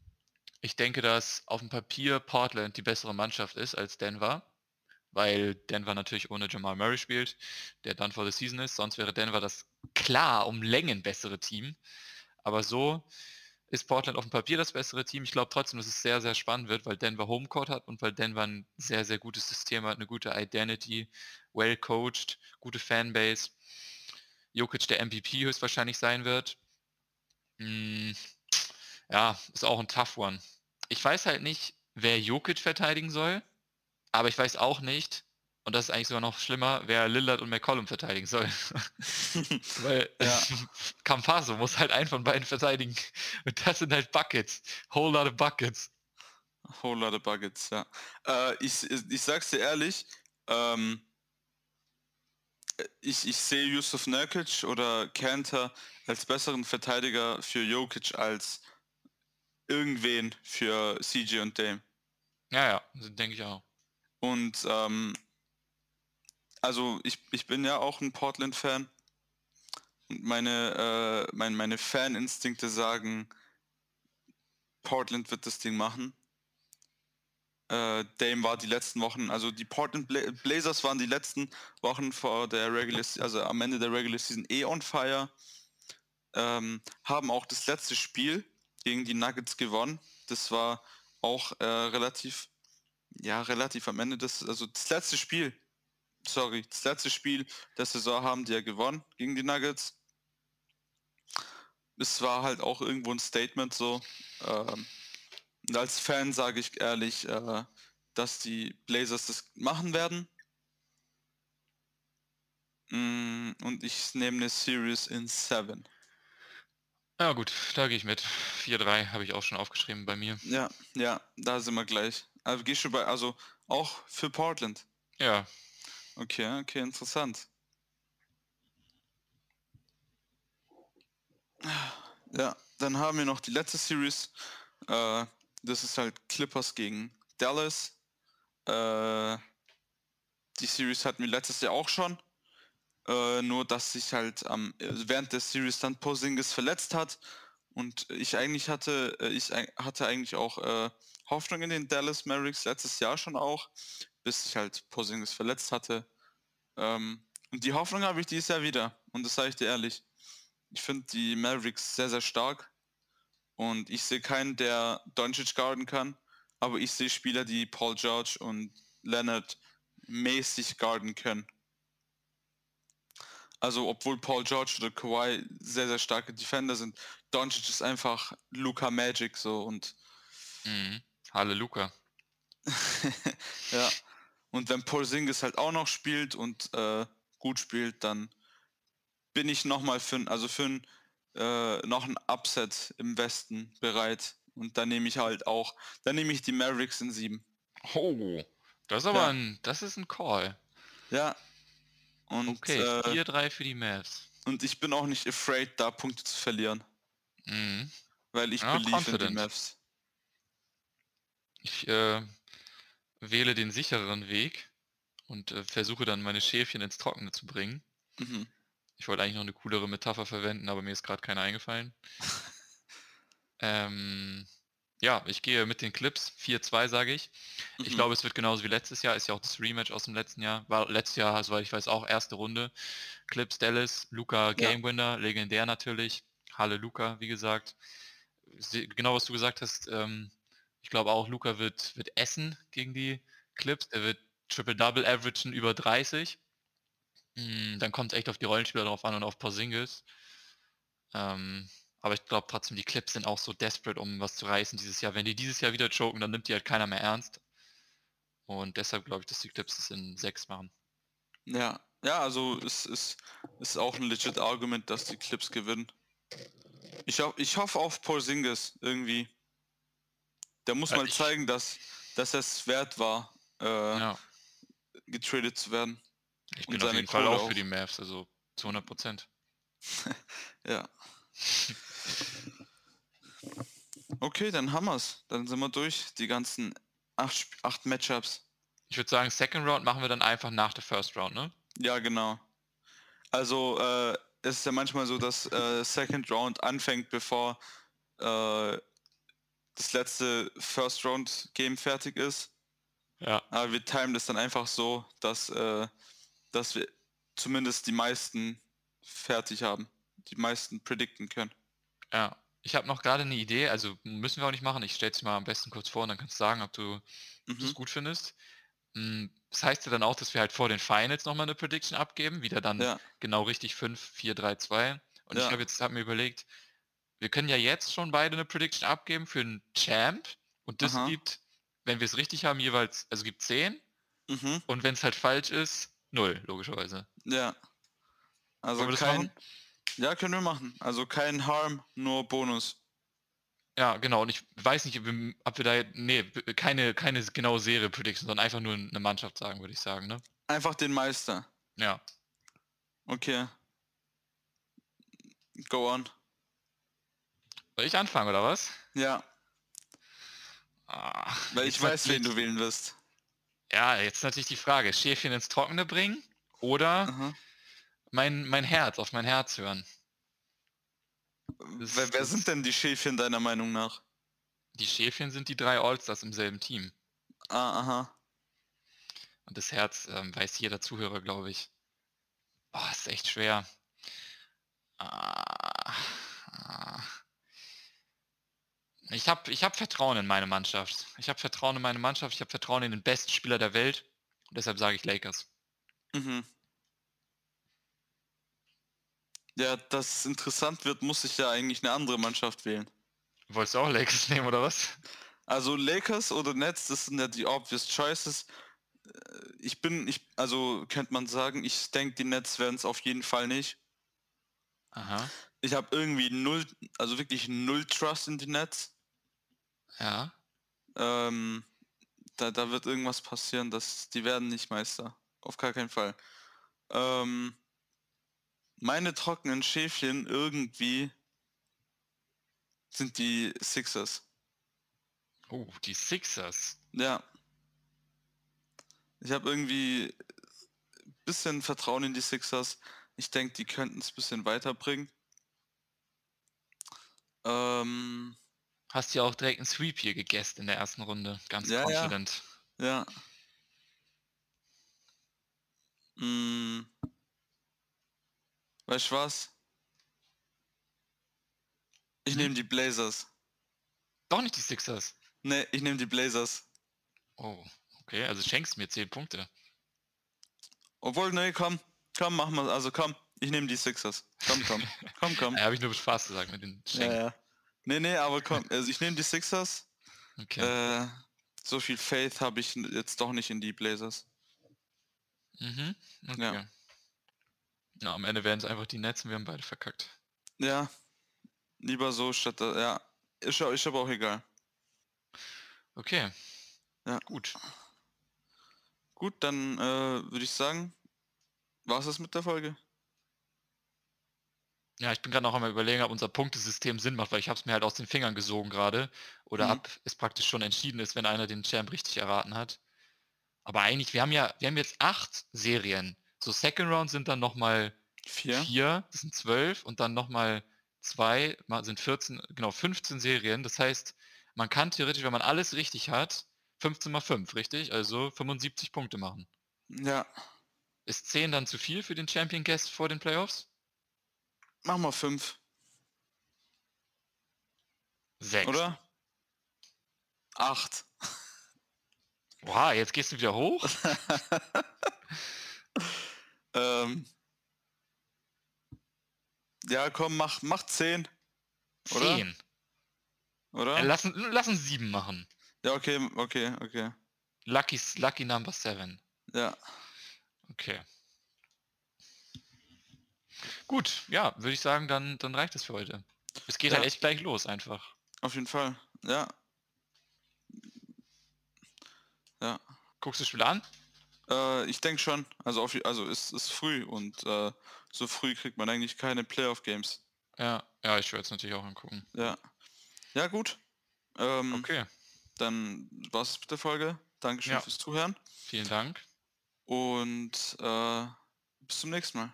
Ich denke, dass auf dem Papier Portland die bessere Mannschaft ist als Denver weil Denver natürlich ohne Jamal Murray spielt, der dann vor der Season ist. Sonst wäre Denver das klar um Längen bessere Team. Aber so ist Portland auf dem Papier das bessere Team. Ich glaube trotzdem, dass es sehr, sehr spannend wird, weil Denver Homecourt hat und weil Denver ein sehr, sehr gutes System hat, eine gute Identity, well coached, gute Fanbase. Jokic der MVP höchstwahrscheinlich sein wird. Hm, ja, ist auch ein tough one. Ich weiß halt nicht, wer Jokic verteidigen soll. Aber ich weiß auch nicht, und das ist eigentlich sogar noch schlimmer, wer Lillard und McCollum verteidigen soll. Weil ja. Campaso muss halt einen von beiden verteidigen. Und das sind halt Buckets. Whole lot of Buckets. Whole lot of Buckets, ja. Äh, ich, ich sag's dir ehrlich, ähm, ich, ich sehe Yusuf Nurkic oder Kanter als besseren Verteidiger für Jokic als irgendwen für CJ und Dame. Ja, ja, denke ich auch. Und ähm, also ich, ich bin ja auch ein Portland-Fan. Und meine, äh, mein, meine Faninstinkte sagen, Portland wird das Ding machen. Äh, Dame war die letzten Wochen, also die Portland Bla Blazers waren die letzten Wochen vor der Regular, also am Ende der Regular Season eh on fire. Ähm, haben auch das letzte Spiel gegen die Nuggets gewonnen. Das war auch äh, relativ ja, relativ am Ende des, also das letzte Spiel, sorry, das letzte Spiel der Saison haben die ja gewonnen gegen die Nuggets. Es war halt auch irgendwo ein Statement so. Ähm, und als Fan sage ich ehrlich, äh, dass die Blazers das machen werden. Mm, und ich nehme eine Series in 7. Ja gut, da gehe ich mit. 4-3 habe ich auch schon aufgeschrieben bei mir. Ja, ja, da sind wir gleich. Also gehst du bei, also auch für Portland? Ja. Okay, okay, interessant. Ja, dann haben wir noch die letzte Series. Äh, das ist halt Clippers gegen Dallas. Äh, die Series hatten wir letztes Jahr auch schon. Äh, nur, dass sich halt ähm, während der Series dann Posingis verletzt hat. Und ich eigentlich hatte, äh, ich hatte eigentlich auch äh, Hoffnung in den Dallas Mavericks letztes Jahr schon auch, bis sich halt Posingis verletzt hatte. Ähm, und die Hoffnung habe ich dieses Jahr wieder. Und das sage ich dir ehrlich. Ich finde die Mavericks sehr, sehr stark. Und ich sehe keinen, der Doncic guarden kann. Aber ich sehe Spieler, die Paul George und Leonard mäßig guarden können. Also obwohl Paul George oder Kawhi sehr, sehr starke Defender sind, Doncic ist einfach Luca Magic so und mhm. Halle Luca. ja. Und wenn Paul Singis halt auch noch spielt und äh, gut spielt, dann bin ich nochmal für, also für ein, äh, noch ein Upset im Westen bereit. Und dann nehme ich halt auch, dann nehme ich die Mavericks in sieben. Oh, das ist aber ja. ein, das ist ein Call. Ja, und, okay, äh, 4-3 für die Mavs. Und ich bin auch nicht afraid, da Punkte zu verlieren. Mhm. Weil ich ja, believe in die Mavs. Ich äh, wähle den sichereren Weg und äh, versuche dann meine Schäfchen ins Trockene zu bringen. Mhm. Ich wollte eigentlich noch eine coolere Metapher verwenden, aber mir ist gerade keine eingefallen. ähm, ja, ich gehe mit den Clips. 4-2 sage ich. Mhm. Ich glaube, es wird genauso wie letztes Jahr. Ist ja auch das Rematch aus dem letzten Jahr. War letztes Jahr, soweit ich weiß, auch erste Runde. Clips, Dallas, Luca Game Winner, legendär natürlich. Halle Luca, wie gesagt. Genau, was du gesagt hast. Ähm, ich glaube auch, Luca wird, wird essen gegen die Clips. Er wird Triple-Double averagen über 30. Mm, dann kommt es echt auf die Rollenspieler drauf an und auf Porzingis. Ähm, aber ich glaube trotzdem, die Clips sind auch so desperate, um was zu reißen dieses Jahr. Wenn die dieses Jahr wieder choken, dann nimmt die halt keiner mehr ernst. Und deshalb glaube ich, dass die Clips es in sechs machen. Ja, ja, also es ist, ist auch ein legit Argument, dass die Clips gewinnen. Ich, ho ich hoffe auf Paul Singles irgendwie. Der muss mal zeigen, dass, dass es wert war, äh, ja. getradet zu werden. Ich bin auf jeden Fall auch für die Mavs, also zu 100 Prozent. ja. Okay, dann haben wir's. Dann sind wir durch. Die ganzen acht, acht Matchups. Ich würde sagen, Second Round machen wir dann einfach nach der First Round, ne? Ja, genau. Also, äh, es ist ja manchmal so, dass äh, Second Round anfängt, bevor äh, das letzte First Round Game fertig ist. Ja. Aber wir timen das dann einfach so, dass, äh, dass wir zumindest die meisten fertig haben die meisten predikten können. Ja, ich habe noch gerade eine Idee, also müssen wir auch nicht machen. Ich stelle es mal am besten kurz vor und dann kannst du sagen, ob du mhm. es gut findest. Hm, das heißt ja dann auch, dass wir halt vor den Finals nochmal eine Prediction abgeben, wieder dann ja. genau richtig 5, 4, 3, 2. Und ja. ich habe jetzt hab mir überlegt, wir können ja jetzt schon beide eine Prediction abgeben für einen Champ und das Aha. gibt, wenn wir es richtig haben, jeweils, also gibt 10 mhm. und wenn es halt falsch ist, 0, logischerweise. Ja. Also kein, ja, können wir machen. Also kein Harm, nur Bonus. Ja, genau. Und ich weiß nicht, ob wir da, nee, keine, keine genaue Serie Prediction, sondern einfach nur eine Mannschaft sagen, würde ich sagen, ne? Einfach den Meister. Ja. Okay. Go on. Soll ich anfangen, oder was? Ja. Ah, Weil ich weiß, wen du wählen wirst. Ja, jetzt natürlich die Frage, Schäfchen ins Trockene bringen oder Aha mein, mein Herz, auf mein Herz hören. Das, wer, wer sind denn die Schäfchen deiner Meinung nach? Die Schäfchen sind die drei Allstars im selben Team. Ah, aha. Und das Herz ähm, weiß jeder Zuhörer, glaube ich. Boah, ist echt schwer. Ah, ah. Ich habe ich hab Vertrauen in meine Mannschaft. Ich habe Vertrauen in meine Mannschaft. Ich habe Vertrauen in den besten Spieler der Welt. Und deshalb sage ich Lakers. Mhm. Ja, dass es interessant wird, muss ich ja eigentlich eine andere Mannschaft wählen. Wolltest du auch Lakers nehmen, oder was? Also Lakers oder Nets, das sind ja die obvious choices. Äh, ich bin, ich, also könnte man sagen, ich denke, die Nets werden es auf jeden Fall nicht. Aha. Ich habe irgendwie null, also wirklich null Trust in die Nets. Ja. Ähm, da, da wird irgendwas passieren, dass die werden nicht Meister. Auf gar keinen Fall. Ähm, meine trockenen Schäfchen irgendwie sind die Sixers. Oh, die Sixers. Ja. Ich habe irgendwie bisschen Vertrauen in die Sixers. Ich denke, die könnten es ein bisschen weiterbringen. Ähm, Hast ja auch direkt einen Sweep hier gegessen in der ersten Runde. Ganz Ja, ja. confident. ja. Mm. Weißt du was? Ich Hm? nehme die Blazers. Doch nicht die Sixers. Ne, ich nehme die Blazers. Oh, okay. Also schenkst mir 10 Punkte. Obwohl, nee, komm. Komm, mach mal. Also komm, ich nehme die Sixers. Komm, komm. komm, komm. Ja, habe ich nur Spaß gesagt mit den Ja, Schenken. ja. Nee, nee, aber komm. Also ich nehme die Sixers. Okay. Äh, so viel Faith habe ich jetzt doch nicht in die Blazers. Mhm. Okay. ja. Ja. am Ende werden es einfach die Nets und wir haben beide verkackt. Ja. Lieber so statt ja. Ist, ist aber auch egal. Okay. Ja. Gut. Gut, dann äh, würde ich sagen, war es das mit der Folge? Ja, ich bin gerade noch einmal überlegen, ob unser Punktesystem Sinn macht, weil ich habe es mir halt aus den Fingern gesogen gerade. Oder Mhm. ab es praktisch schon entschieden ist, wenn einer den Champ richtig erraten hat. Aber eigentlich, wir haben ja, wir haben jetzt acht Serien. So Second Round sind dann nochmal Vier? vier, das sind zwölf und dann nochmal zwei, ma- sind 14, genau, 15 Serien. Das heißt, man kann theoretisch, wenn man alles richtig hat, 15 mal 5, richtig? Also 75 Punkte machen. Ja. Ist 10 dann zu viel für den Champion Guest vor den Playoffs? Mach mal fünf, 6. oder? Acht. Wow, jetzt gehst du wieder hoch? Ähm. Ja, komm, mach, mach zehn, Oder? 10. oder? Äh, lassen, lassen 7 machen. Ja, okay, okay, okay. Lucky, Lucky Number 7. Ja. Okay. Gut, ja, würde ich sagen, dann, dann reicht es für heute. Es geht Ja. halt echt gleich los einfach. Auf jeden Fall. Ja. Ja. Guckst du das Spiel an? Äh, ich denke schon. Also, auf, also es ist früh und äh, so früh kriegt man eigentlich keine Playoff-Games. Ja, ja, ich werde es natürlich auch angucken. Ja. Ja, gut. Ähm, Okay, Dann war's es mit der Folge. Dankeschön Ja. fürs Zuhören. vielen Dank. Und äh, bis zum nächsten Mal.